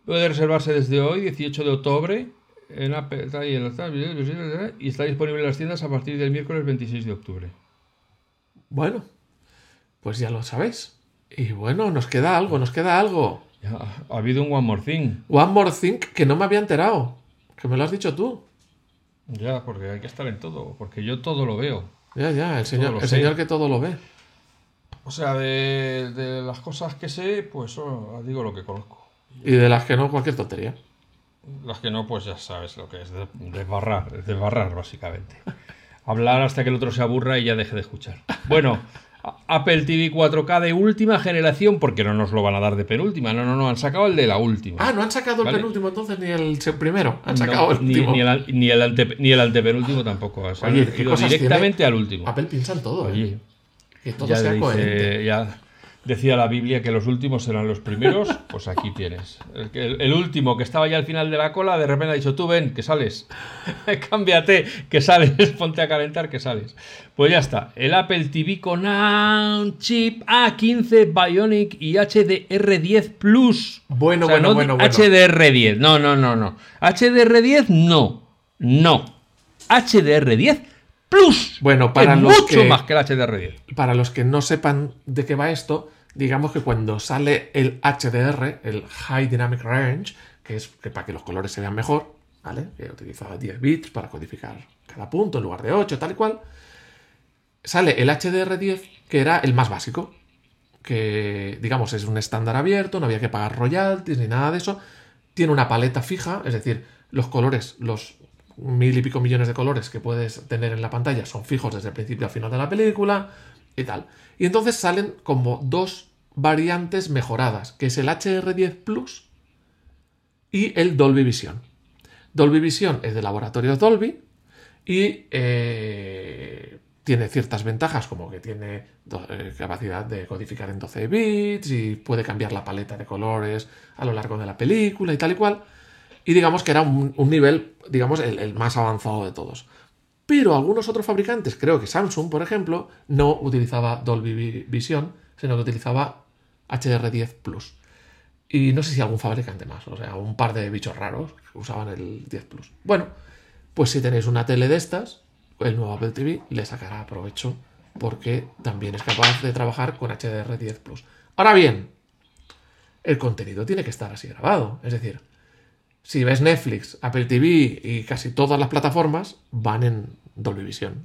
puede reservarse desde hoy, 18 de octubre, en Apple y está disponible en las tiendas a partir del miércoles 26 de octubre. Bueno, pues ya lo sabéis. Y bueno, nos queda algo, nos queda algo. ha habido un One More Thing. One More Thing que no me había enterado. Que me lo has dicho tú. Ya, porque hay que estar en todo, porque yo todo lo veo. Ya, ya, el señor, el señor que todo lo ve. O sea, de, las cosas que sé, pues digo lo que conozco. Y de las que no, cualquier tontería. Las que no, pues ya sabes lo que es, desbarrar, desbarrar básicamente. Hablar hasta que el otro se aburra y ya deje de escuchar. Bueno, Apple TV 4K de última generación, porque no nos lo van a dar de penúltima. No, no, no, han sacado el de la última. Ah, no han sacado el penúltimo entonces ni el primero. Han sacado el ni, Ni, el, ni, el antepenúltimo tampoco. O ido directamente al último. Apple piensa en todo. ¿eh? Que todo sea coherente. Ya, decía la Biblia que los últimos serán los primeros, pues aquí tienes. El, último que estaba ya al final de la cola, de repente ha dicho, tú ven, que sales. Cámbiate, que sales, ponte a calentar, que sales. Pues ya está. El Apple TV con un chip A15 Bionic y HDR10 Plus. Bueno, bueno, bueno, bueno. HDR10, no, no, no, no. HDR10 no, no. HDR10 Plus. Bueno, para los mucho más que el HDR10. Para los que no sepan de qué va esto, digamos que cuando sale el HDR, el High Dynamic Range, que es para que los colores se vean mejor, ¿vale? Que utilizaba 10 bits para codificar cada punto en lugar de 8, tal y cual. Sale el HDR10, que era el más básico, que digamos es un estándar abierto, no había que pagar royalties ni nada de eso. Tiene una paleta fija, es decir, los colores, los mil y pico millones de colores que puedes tener en la pantalla son fijos desde el principio al final de la película y tal. Y entonces salen como dos variantes mejoradas, que es el HR10 Plus y el Dolby Vision. Dolby Vision es de laboratorio Dolby y eh, tiene ciertas ventajas como que tiene eh, capacidad de codificar en 12 bits y puede cambiar la paleta de colores a lo largo de la película y tal y cual. Y digamos que era un, nivel, digamos, el más avanzado de todos. Pero algunos otros fabricantes, creo que Samsung, por ejemplo, no utilizaba Dolby Vision, sino que utilizaba HDR10 Plus. Y no sé si algún fabricante más, o sea, un par de bichos raros usaban el 10 Plus. Bueno, pues si tenéis una tele de estas, el nuevo Apple TV le sacará provecho porque también es capaz de trabajar con HDR10 Plus. Ahora bien, el contenido tiene que estar así grabado, es decir, si ves Netflix, Apple TV y casi todas las plataformas van en Dolby Vision.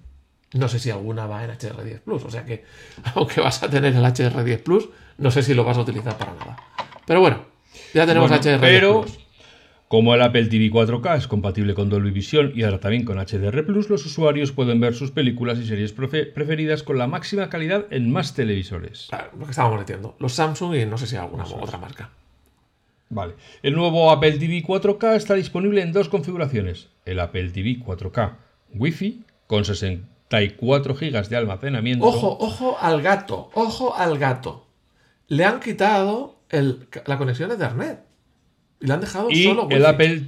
No sé si alguna va en HDR10 Plus, o sea que aunque vas a tener el HDR10 Plus, no sé si lo vas a utilizar para nada. Pero bueno, Ya tenemos Bueno, HDR. pero Plus. como el Apple TV 4K es compatible con Dolby Vision y ahora también con HDR Plus, los usuarios pueden ver sus películas y series prefe- preferidas con la máxima calidad en más televisores. Claro, lo que estábamos metiendo. Los Samsung y no sé si alguna otra marca. Vale. El nuevo Apple TV 4K está disponible en dos configuraciones. El Apple TV 4K Wi-Fi con 64 GB de almacenamiento. Ojo, ojo al gato, ojo al gato. Le han quitado el- la conexión Ethernet. Y le han dejado y solo el Wi-Fi. Apple,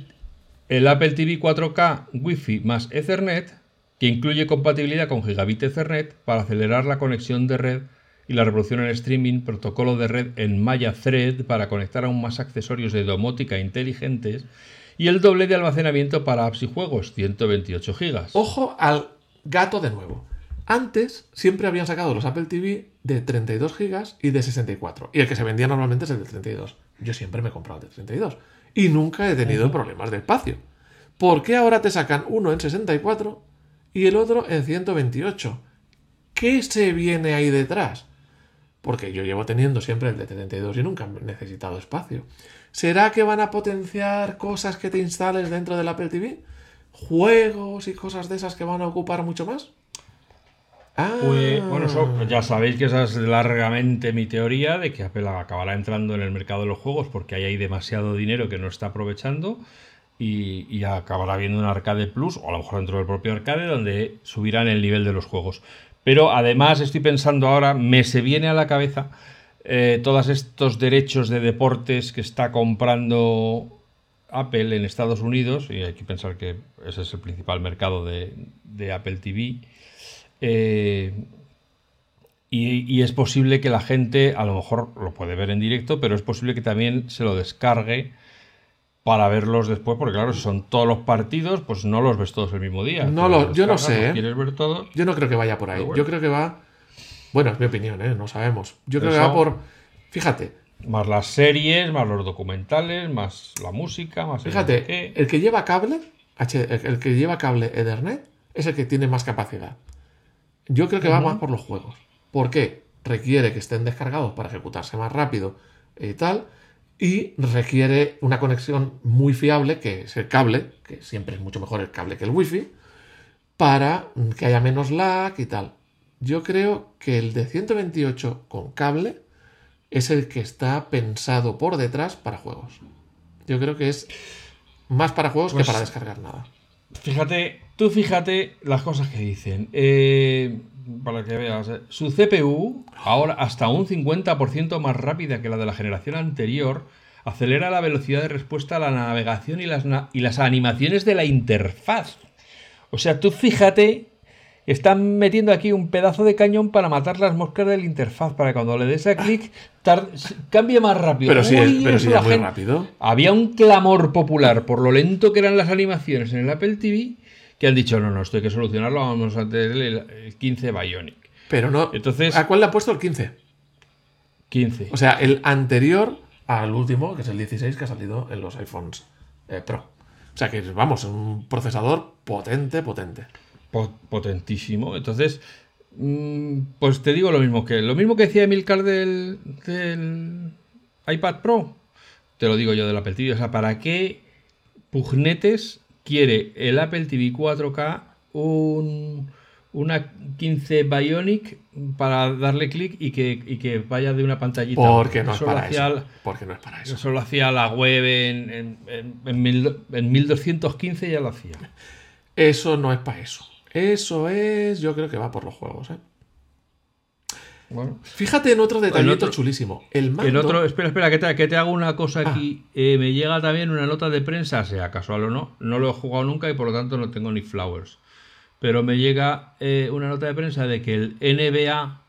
el Apple TV 4K Wi-Fi más Ethernet, que incluye compatibilidad con Gigabit Ethernet para acelerar la conexión de red y la reproducción en streaming, protocolo de red en Maya Thread para conectar aún más accesorios de domótica inteligentes y el doble de almacenamiento para apps y juegos, 128 GB. Ojo al gato de nuevo. Antes siempre habían sacado los Apple TV de 32 GB y de 64. Y el que se vendía normalmente es el de 32. Yo siempre me he comprado el de 32. Y nunca he tenido problemas de espacio. ¿Por qué ahora te sacan uno en 64 y el otro en 128? ¿Qué se viene ahí detrás? Porque yo llevo teniendo siempre el de 32 y nunca he necesitado espacio. ¿Será que van a potenciar cosas que te instales dentro del Apple TV? ¿Juegos y cosas de esas que van a ocupar mucho más? Pues, bueno, ya sabéis que esa es largamente mi teoría de que Apple acabará entrando en el mercado de los juegos porque ahí hay demasiado dinero que no está aprovechando y, y acabará viendo un Arcade Plus o a lo mejor dentro del propio Arcade donde subirán el nivel de los juegos. Pero además estoy pensando ahora, me se viene a la cabeza eh, todos estos derechos de deportes que está comprando Apple en Estados Unidos, y hay que pensar que ese es el principal mercado de, de Apple TV. Eh, y, y es posible que la gente, a lo mejor lo puede ver en directo, pero es posible que también se lo descargue para verlos después, porque claro, si son todos los partidos, pues no los ves todos el mismo día. No lo- los yo no sé, ¿eh? ¿Quieres ver todos? Yo no creo que vaya por ahí. Bueno. Yo creo que va. Bueno, es mi opinión, ¿eh? No sabemos. Yo creo que va por. Fíjate, Más las series, más los documentales, más la música, más fíjate, el que lleva cable, el que lleva cable Ethernet, es el que tiene más capacidad. Yo creo que va más por los juegos. ¿Por qué? Requiere que estén descargados para ejecutarse más rápido y tal. Y requiere una conexión muy fiable, que es el cable, que siempre es mucho mejor el cable que el wifi, para que haya menos lag y tal. Yo creo que el de 128 con cable es el que está pensado por detrás para juegos. Yo creo que es más para juegos Pues- que para descargar nada. Fíjate, tú fíjate las cosas que dicen. Eh, para que veas, eh, su CPU, ahora hasta un 50% más rápida que la de la generación anterior, acelera la velocidad de respuesta a la navegación y las, na- y las animaciones de la interfaz. O sea, tú fíjate, están metiendo aquí un pedazo de cañón para matar las moscas de la interfaz, para que cuando le des a clic cambie más rápido. Pero sí, es- Uy, pero muy gente- rápido. había un clamor popular por lo lento que eran las animaciones en el Apple TV que han dicho, no, no, esto hay que solucionarlo, vamos a tener el, el 15 Bionic. Pero no. Entonces- ¿A cuál le ha puesto el 15? 15. O sea, el anterior al último, que es el 16 que ha salido en los iPhones eh, Pro. O sea que, vamos, un procesador potente, potente. Po- potentísimo. Entonces, mm, pues te digo lo mismo que lo mismo que decía Emilcar del, del iPad Pro. Te lo digo yo del Apple TV. O sea, ¿para qué pugnetes quiere el Apple TV 4K un, una 15 Bionic para darle clic y que, y que vaya de una pantallita? Porque no es para eso. Porque no es para eso. Eso lo hacía la web en, en, en, en mil- en 1215 ya lo hacía. Eso no es para eso. Eso es, yo creo que va por los juegos. ¿eh? Bueno. Fíjate en otro detallito otro- chulísimo. El mando. En otro, espera, espera, que te, que te hago una cosa aquí. Eh, me llega también una nota de prensa, sea casual o no. No lo he jugado nunca y por lo tanto no tengo ni flowers. Pero me llega eh, una nota de prensa de que el NBA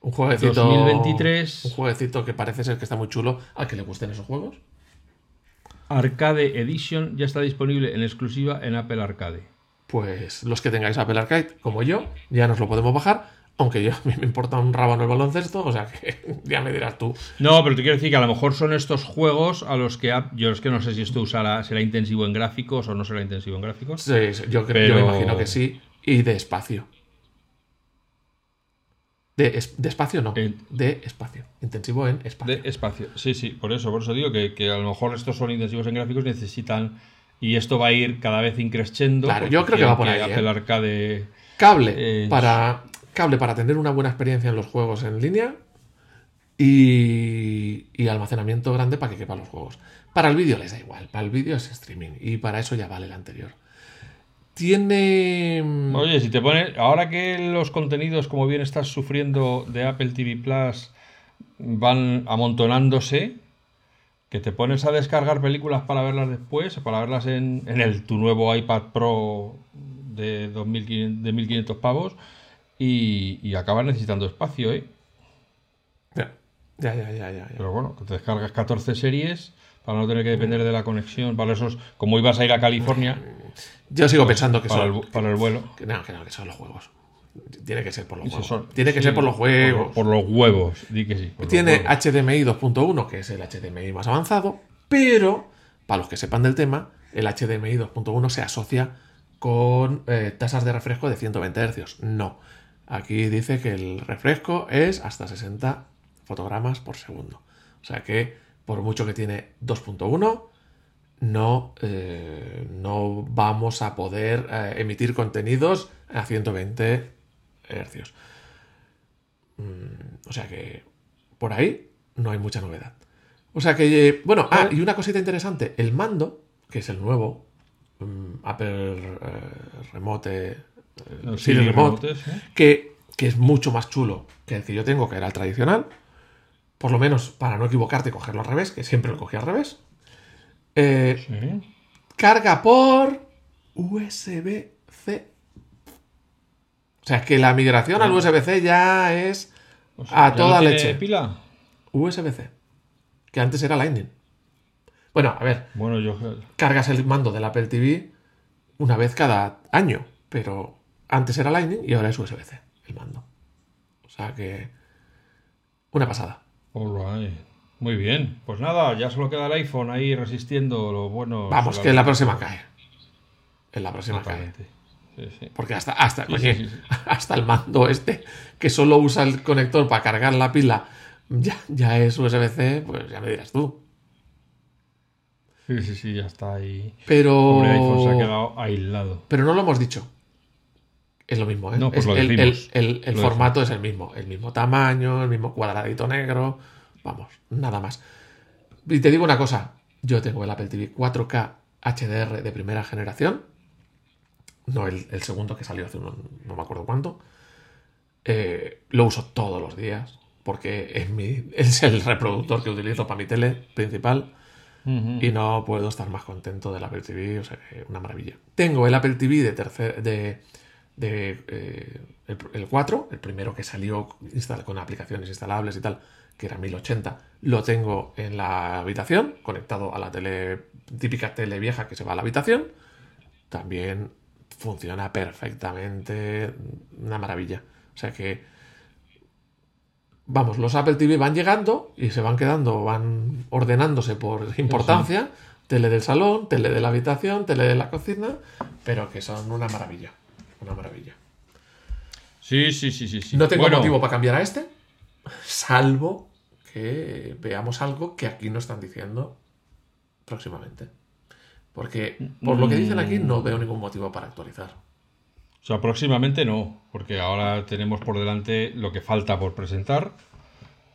Un jueguecito. 2023. Un jueguecito que parece ser que está muy chulo al que le gusten esos juegos. Arcade Edition ya está disponible en exclusiva en Apple Arcade. Pues los que tengáis Apple Arcade, como yo, ya nos lo podemos bajar. Aunque yo, a mí me importa un rábano el baloncesto, o sea que ya me dirás tú. No, pero te quiero decir que a lo mejor son estos juegos a los que yo es que no sé si esto usará, será intensivo en gráficos o no será intensivo en gráficos. Sí, yo, creo- yo me imagino que sí. Y de espacio. De, espacio no, de espacio. Intensivo en espacio. De espacio, sí, sí, por eso, por eso digo que, que, a lo mejor estos son intensivos en gráficos, necesitan. Y esto va a ir cada vez increciendo. Claro, yo creo que va por ahí. ¿eh? arcade. Cable, eh, para, cable para tener una buena experiencia en los juegos en línea. Y, y almacenamiento grande para que quepa los juegos. Para el vídeo les da igual, para el vídeo es streaming. Y para eso ya vale el anterior. Tiene. Mm, Oye, si te pone. Ahora que los contenidos, como bien estás sufriendo de Apple TV Plus, van amontonándose, que te pones a descargar películas para verlas después, para verlas en, tu nuevo iPad Pro de, 2500, de 1500 pavos, y, y acabas necesitando espacio, ¿eh? Ya, ya, ya, ya. ya. Pero bueno, te descargas 14 series para no tener que depender de la conexión, para esos, como ibas a ir a California. Yo sigo pues, pensando que para son. El, para el vuelo. Que no, que no, que son los juegos. Tiene que ser por los juegos. Tiene que ser por los juegos. Por, los huevos, di que sí. Tiene HDMI 2.1, que es el HDMI más avanzado, pero, para los que sepan del tema, el HDMI 2.1 se asocia con eh, tasas de refresco de 120 Hz. No. Aquí dice que el refresco es hasta 60 fotogramas por segundo. O sea que por mucho que tiene 2.1, no, eh, no vamos a poder eh, emitir contenidos a 120 Hz. Mm, o sea que por ahí no hay mucha novedad. O sea que, eh, bueno, ah, y una cosita interesante, el mando, que es el nuevo, mm, Apple Remote, Remote, que, que es mucho más chulo que el que yo tengo, que era el tradicional, por lo menos para no equivocarte, cogerlo al revés, que siempre lo cogí al revés. Eh, carga por USB-C. O sea, que la migración al USB-C ya es a toda leche. pila? USB-C. Que antes era Lightning. Bueno, a ver. Bueno, yo... Cargas el mando del Apple TV una vez cada año, pero antes era Lightning y ahora es USB-C el mando. O sea que... Una pasada. Muy bien. Pues nada, ya solo queda el iPhone ahí resistiendo lo bueno. Vamos, que en la próxima cae. En la próxima cae. Porque hasta, hasta, hasta el mando este, que solo usa el conector para cargar la pila, ya, ya es USB-C, pues ya me dirás tú. Sí, sí, sí, ya está ahí. Pero. iPhone se ha quedado aislado. Pero no lo hemos dicho. Es lo mismo, ¿eh? Pues el, formato es el mismo. El mismo tamaño, el mismo cuadradito negro. Vamos, nada más. Y te digo una cosa. Yo tengo el Apple TV 4K HDR de primera generación. No el, segundo que salió hace no me acuerdo cuánto. Eh, lo uso todos los días. Porque es, mi, es el reproductor que utilizo para mi tele principal. Y no puedo estar más contento del Apple TV. O sea, una maravilla. Tengo el Apple TV de tercer. de de eh, el, 4, el primero que salió con aplicaciones instalables y tal, que era 1080, lo tengo en la habitación, conectado a la tele, típica tele vieja que se va a la habitación. También funciona perfectamente, una maravilla. O sea que, vamos, los Apple TV van llegando y se van quedando, van ordenándose por importancia. Tele del salón, tele de la habitación, tele de la cocina, pero que son una maravilla una maravilla. Sí, sí, sí, sí. No tengo motivo para cambiar a este, salvo que veamos algo que aquí no están diciendo próximamente. Porque por lo que dicen aquí no veo ningún motivo para actualizar. O sea, próximamente no, porque ahora tenemos por delante lo que falta por presentar,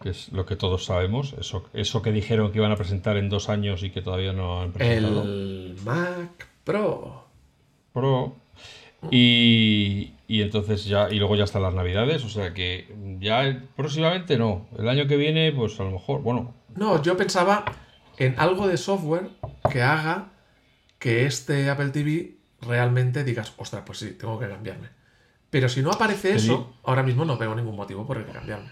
que es lo que todos sabemos, eso, eso que dijeron que iban a presentar en dos años y que todavía no han presentado. El Mac Pro. Pro, y, entonces ya, y luego ya están las navidades, o sea que ya próximamente no. El año que viene, pues a lo mejor, bueno. No, yo pensaba en algo de software que haga que este Apple TV realmente digas, ostras, pues sí, tengo que cambiarme. Pero si no aparece eso, ahora mismo no veo ningún motivo por el que cambiarme.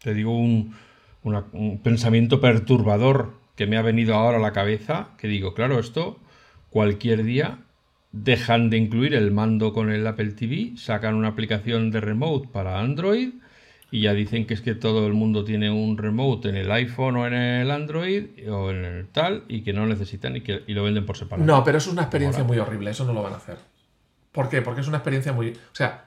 Te digo un, un pensamiento perturbador que me ha venido ahora a la cabeza, que digo, claro, esto cualquier día dejan de incluir el mando con el Apple TV, sacan una aplicación de remote para Android y ya dicen que es que todo el mundo tiene un remote en el iPhone o en el Android o en el tal y que no necesitan y que lo venden por separado. No, pero eso es una experiencia muy horrible, eso no lo van a hacer. ¿Por qué? Porque es una experiencia muy... O sea,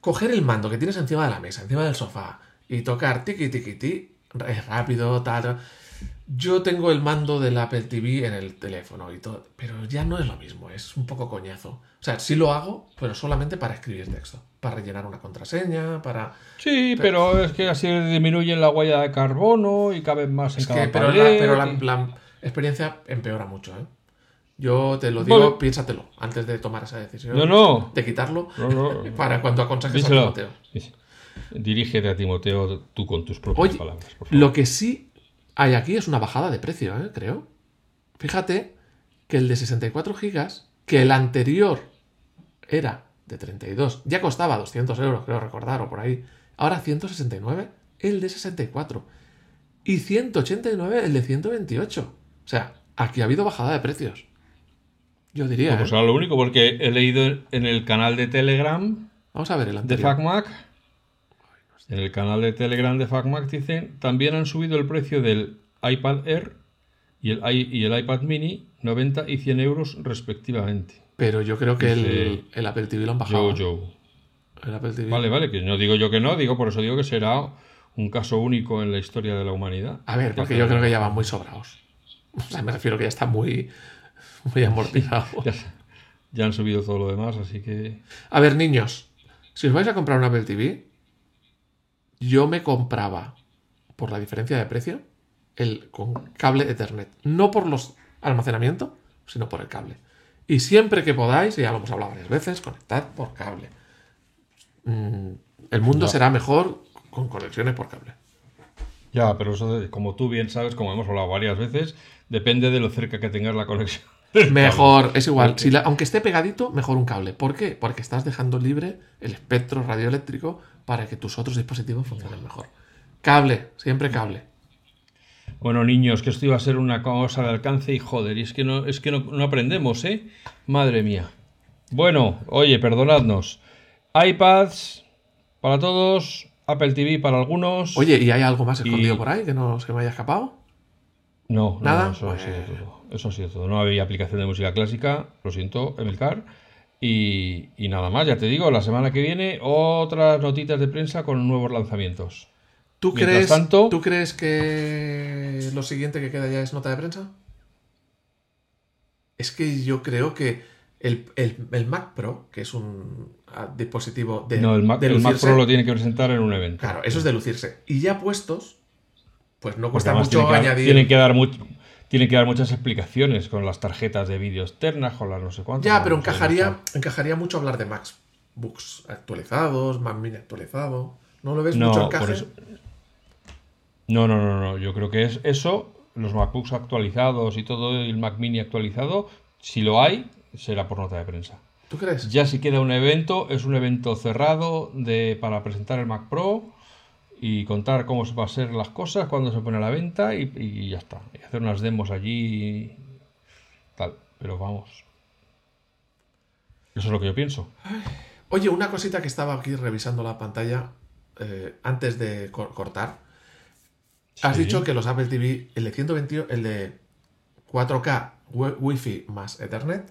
coger el mando que tienes encima de la mesa, encima del sofá, y tocar tiki tiki ti, es rápido, tal. Yo tengo el mando del Apple TV en el teléfono y todo, pero ya no es lo mismo, es un poco coñazo. O sea, sí lo hago, pero solamente para escribir texto, para rellenar una contraseña, para... Sí, pero, es que así disminuyen la huella de carbono y caben más en Es cada que, pero, la, pared pero la, y- la experiencia empeora mucho, ¿eh? Yo te lo digo, piénsatelo antes de tomar esa decisión. No, no. De quitarlo No, no. para cuando aconsejes a. Timoteo. Dirígete a Timoteo tú con tus propias Oye, palabras. por favor. lo que sí hay aquí es una bajada de precio, ¿eh? creo. Fíjate que el de 64 gigas, que el anterior era de 32, ya costaba 200 euros, creo recordar, o por ahí. Ahora 169, el de 64. Y 189, el de 128. O sea, aquí ha habido bajada de precios. Yo diría. No, pues ¿eh? ahora lo único, porque he leído en el canal de Telegram Vamos a ver el de anterior. FacMac. En el canal de Telegram de FacMac dicen, también han subido el precio del iPad Air y el, i- y el iPad Mini 90 y 100 euros respectivamente. Pero yo creo que el, Dice el Apple TV lo han bajado. Yo, ¿eh? yo. El Apple TV. Vale, vale, que no digo yo que no, digo por eso digo que será un caso único en la historia de la humanidad. A ver, porque yo creo que ya van muy sobrados. O sea, me refiero que ya está muy, muy amortizado. Ya, ya han subido todo lo demás, así que... A ver, niños, si os vais a comprar un Apple TV, yo me compraba, por la diferencia de precio, el con cable Ethernet. No por los almacenamiento, sino por el cable. Y siempre que podáis, y ya lo hemos hablado varias veces, conectad por cable. Mm, el mundo será mejor con conexiones por cable. Ya, pero eso, como tú bien sabes, como hemos hablado varias veces, depende de lo cerca que tengas la conexión. Mejor, es igual. Si la- aunque esté pegadito, mejor un cable. ¿Por qué? Porque estás dejando libre el espectro radioeléctrico para que tus otros dispositivos funcionen mejor. Cable, siempre cable. Bueno, niños, que esto iba a ser una cosa de alcance y joder, y es que no, es que no, no aprendemos, ¿eh? Madre mía. Bueno, oye, perdonadnos. iPads para todos, Apple TV para algunos. Oye, ¿y hay algo más escondido Y- por ahí que no se me haya escapado? No, ¿nada? no, eso ha sido todo. Eso ha sido todo. No había aplicación de música clásica, lo siento, Emilcar. Y, y nada más, ya te digo, la semana que viene otras notitas de prensa con nuevos lanzamientos. ¿Tú Mientras crees, tanto- ¿Tú crees que lo siguiente que queda ya es nota de prensa? Es que yo creo que el, el- el Mac Pro, que es un ah, dispositivo de, No, el Mac, de el Mac lucirse, Pro lo tiene que presentar en un evento. Claro, eso es de lucirse. Y ya puestos, pues no cuesta mucho tienen que, añadir. tienen que dar mucho. Tienen que dar muchas explicaciones con las tarjetas de vídeo externas, con las no sé cuántas. Ya, pero no encajaría, encajaría mucho hablar de MacBooks actualizados, Mac Mini actualizado. ¿No lo ves No, mucho encaje? eso- No, no, no, no. Yo creo que es eso, los MacBooks actualizados y todo el Mac Mini actualizado, si lo hay, será por nota de prensa. ¿Tú crees? Ya si queda un evento, es un evento cerrado de, para presentar el Mac Pro y contar cómo se va a ser las cosas, cuándo se pone a la venta y, y ya está. Y hacer unas demos allí y tal. Pero vamos. Eso es lo que yo pienso. Oye, una cosita que estaba aquí revisando la pantalla eh, antes de cor- cortar. Has dicho que los Apple TV, el de 128, el de 4K wi- Wi-Fi más Ethernet,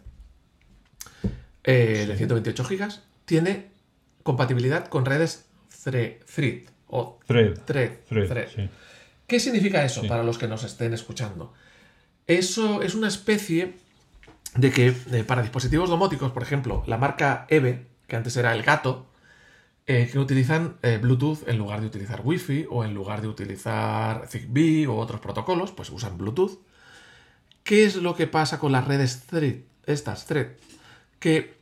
eh, el de 128 GB, tiene compatibilidad con redes thre- Thread o Thread. Thread. Thread, Thread. sí. ¿Qué significa eso Sí. para los que nos estén escuchando? Eso es una especie de que eh, para dispositivos domóticos, por ejemplo, la marca Eve, que antes era el gato, eh, que utilizan eh, Bluetooth en lugar de utilizar Wi-Fi o en lugar de utilizar Zigbee o otros protocolos, pues usan Bluetooth. ¿Qué es lo que pasa con las redes Thread? Estas Thread. Que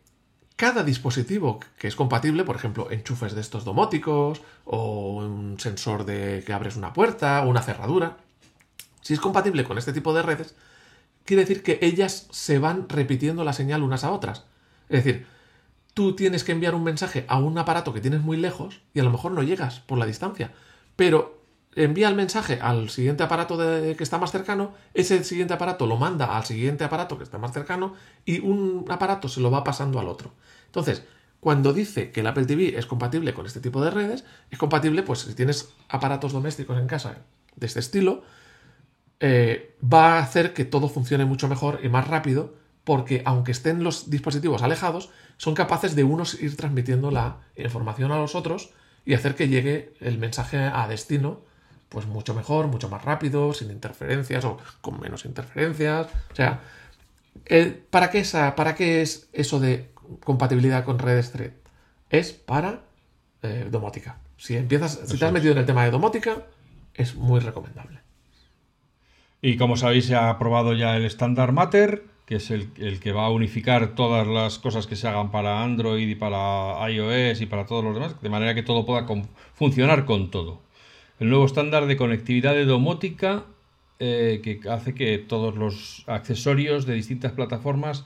cada dispositivo que es compatible, por ejemplo, enchufes de estos domóticos o un sensor de que abres una puerta o una cerradura, si es compatible con este tipo de redes, quiere decir que ellas se van repitiendo la señal unas a otras. Es decir, tú tienes que enviar un mensaje a un aparato que tienes muy lejos y a lo mejor no llegas por la distancia, pero envía el mensaje al siguiente aparato de- que está más cercano, ese siguiente aparato lo manda al siguiente aparato que está más cercano y un aparato se lo va pasando al otro. Entonces, cuando dice que el Apple TV es compatible con este tipo de redes, es compatible, pues si tienes aparatos domésticos en casa de este estilo, eh, va a hacer que todo funcione mucho mejor y más rápido porque aunque estén los dispositivos alejados, son capaces de unos ir transmitiendo la información a los otros y hacer que llegue el mensaje a destino pues mucho mejor, mucho más rápido, sin interferencias o con menos interferencias. O sea, ¿para, qué esa, ¿para qué es eso de compatibilidad con redes thread? Es para eh, domótica. Si empiezas, si te has metido en el tema de domótica, es muy recomendable. Y como sabéis, se ha aprobado ya el estándar Matter, que es el, que va a unificar todas las cosas que se hagan para Android y para iOS y para todos los demás, de manera que todo pueda funcionar con todo. El nuevo estándar de conectividad de domótica eh, que hace que todos los accesorios de distintas plataformas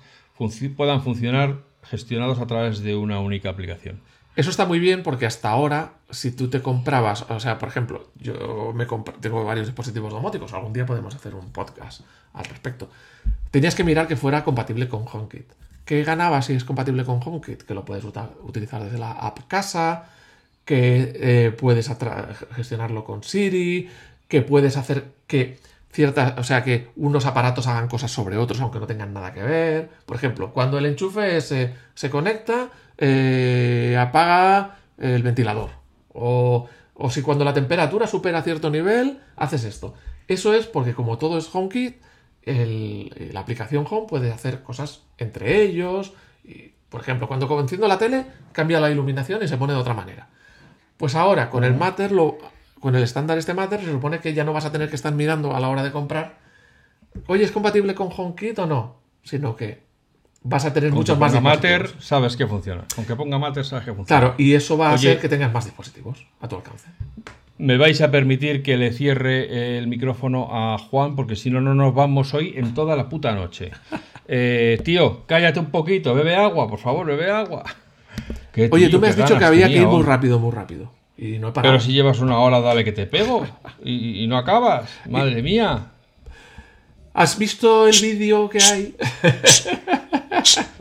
puedan funcionar gestionados a través de una única aplicación. Eso está muy bien porque hasta ahora, si tú te comprabas, o sea, por ejemplo, yo me tengo varios dispositivos domóticos, algún día podemos hacer un podcast al respecto. Tenías que mirar que fuera compatible con HomeKit. ¿Qué ganaba si es compatible con HomeKit? Que lo puedes utilizar desde la app casa, que eh, puedes gestionarlo con Siri, que puedes hacer que ciertas, o sea, que unos aparatos hagan cosas sobre otros aunque no tengan nada que ver. Por ejemplo, cuando el enchufe se, se conecta, eh, apaga el ventilador. O, si cuando la temperatura supera cierto nivel, haces esto. Eso es porque como todo es HomeKit, la aplicación Home puede hacer cosas entre ellos. Y, por ejemplo, cuando enciendo la tele, cambia la iluminación y se pone de otra manera. Pues ahora, con el Matter, lo, con el estándar este Matter, se supone que ya no vas a tener que estar mirando a la hora de comprar, oye, ¿es compatible con HomeKit o no? Sino que vas a tener muchos más Matter, sabes que funciona. Aunque ponga Matter, sabes que funciona. Claro, y eso va a hacer que tengas más dispositivos a tu alcance. Me vais a permitir que le cierre el micrófono a Juan, porque si no, no nos vamos hoy en toda la puta noche. Eh, tío, cállate un poquito, bebe agua, por favor, bebe agua. Oye, tú me has dicho que había que ir muy rápido, muy rápido. Y no he Pero si llevas una hora, dale que te pego. y, y no acabas. Madre mía. ¿Has visto el vídeo que hay?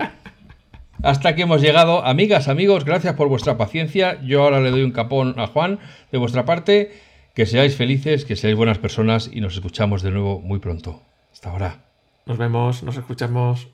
Hasta aquí hemos llegado. Amigas, amigos, gracias por vuestra paciencia. Yo ahora le doy un capón a Juan de vuestra parte. Que seáis felices, que seáis buenas personas y nos escuchamos de nuevo muy pronto. Hasta ahora. Nos vemos, nos escuchamos.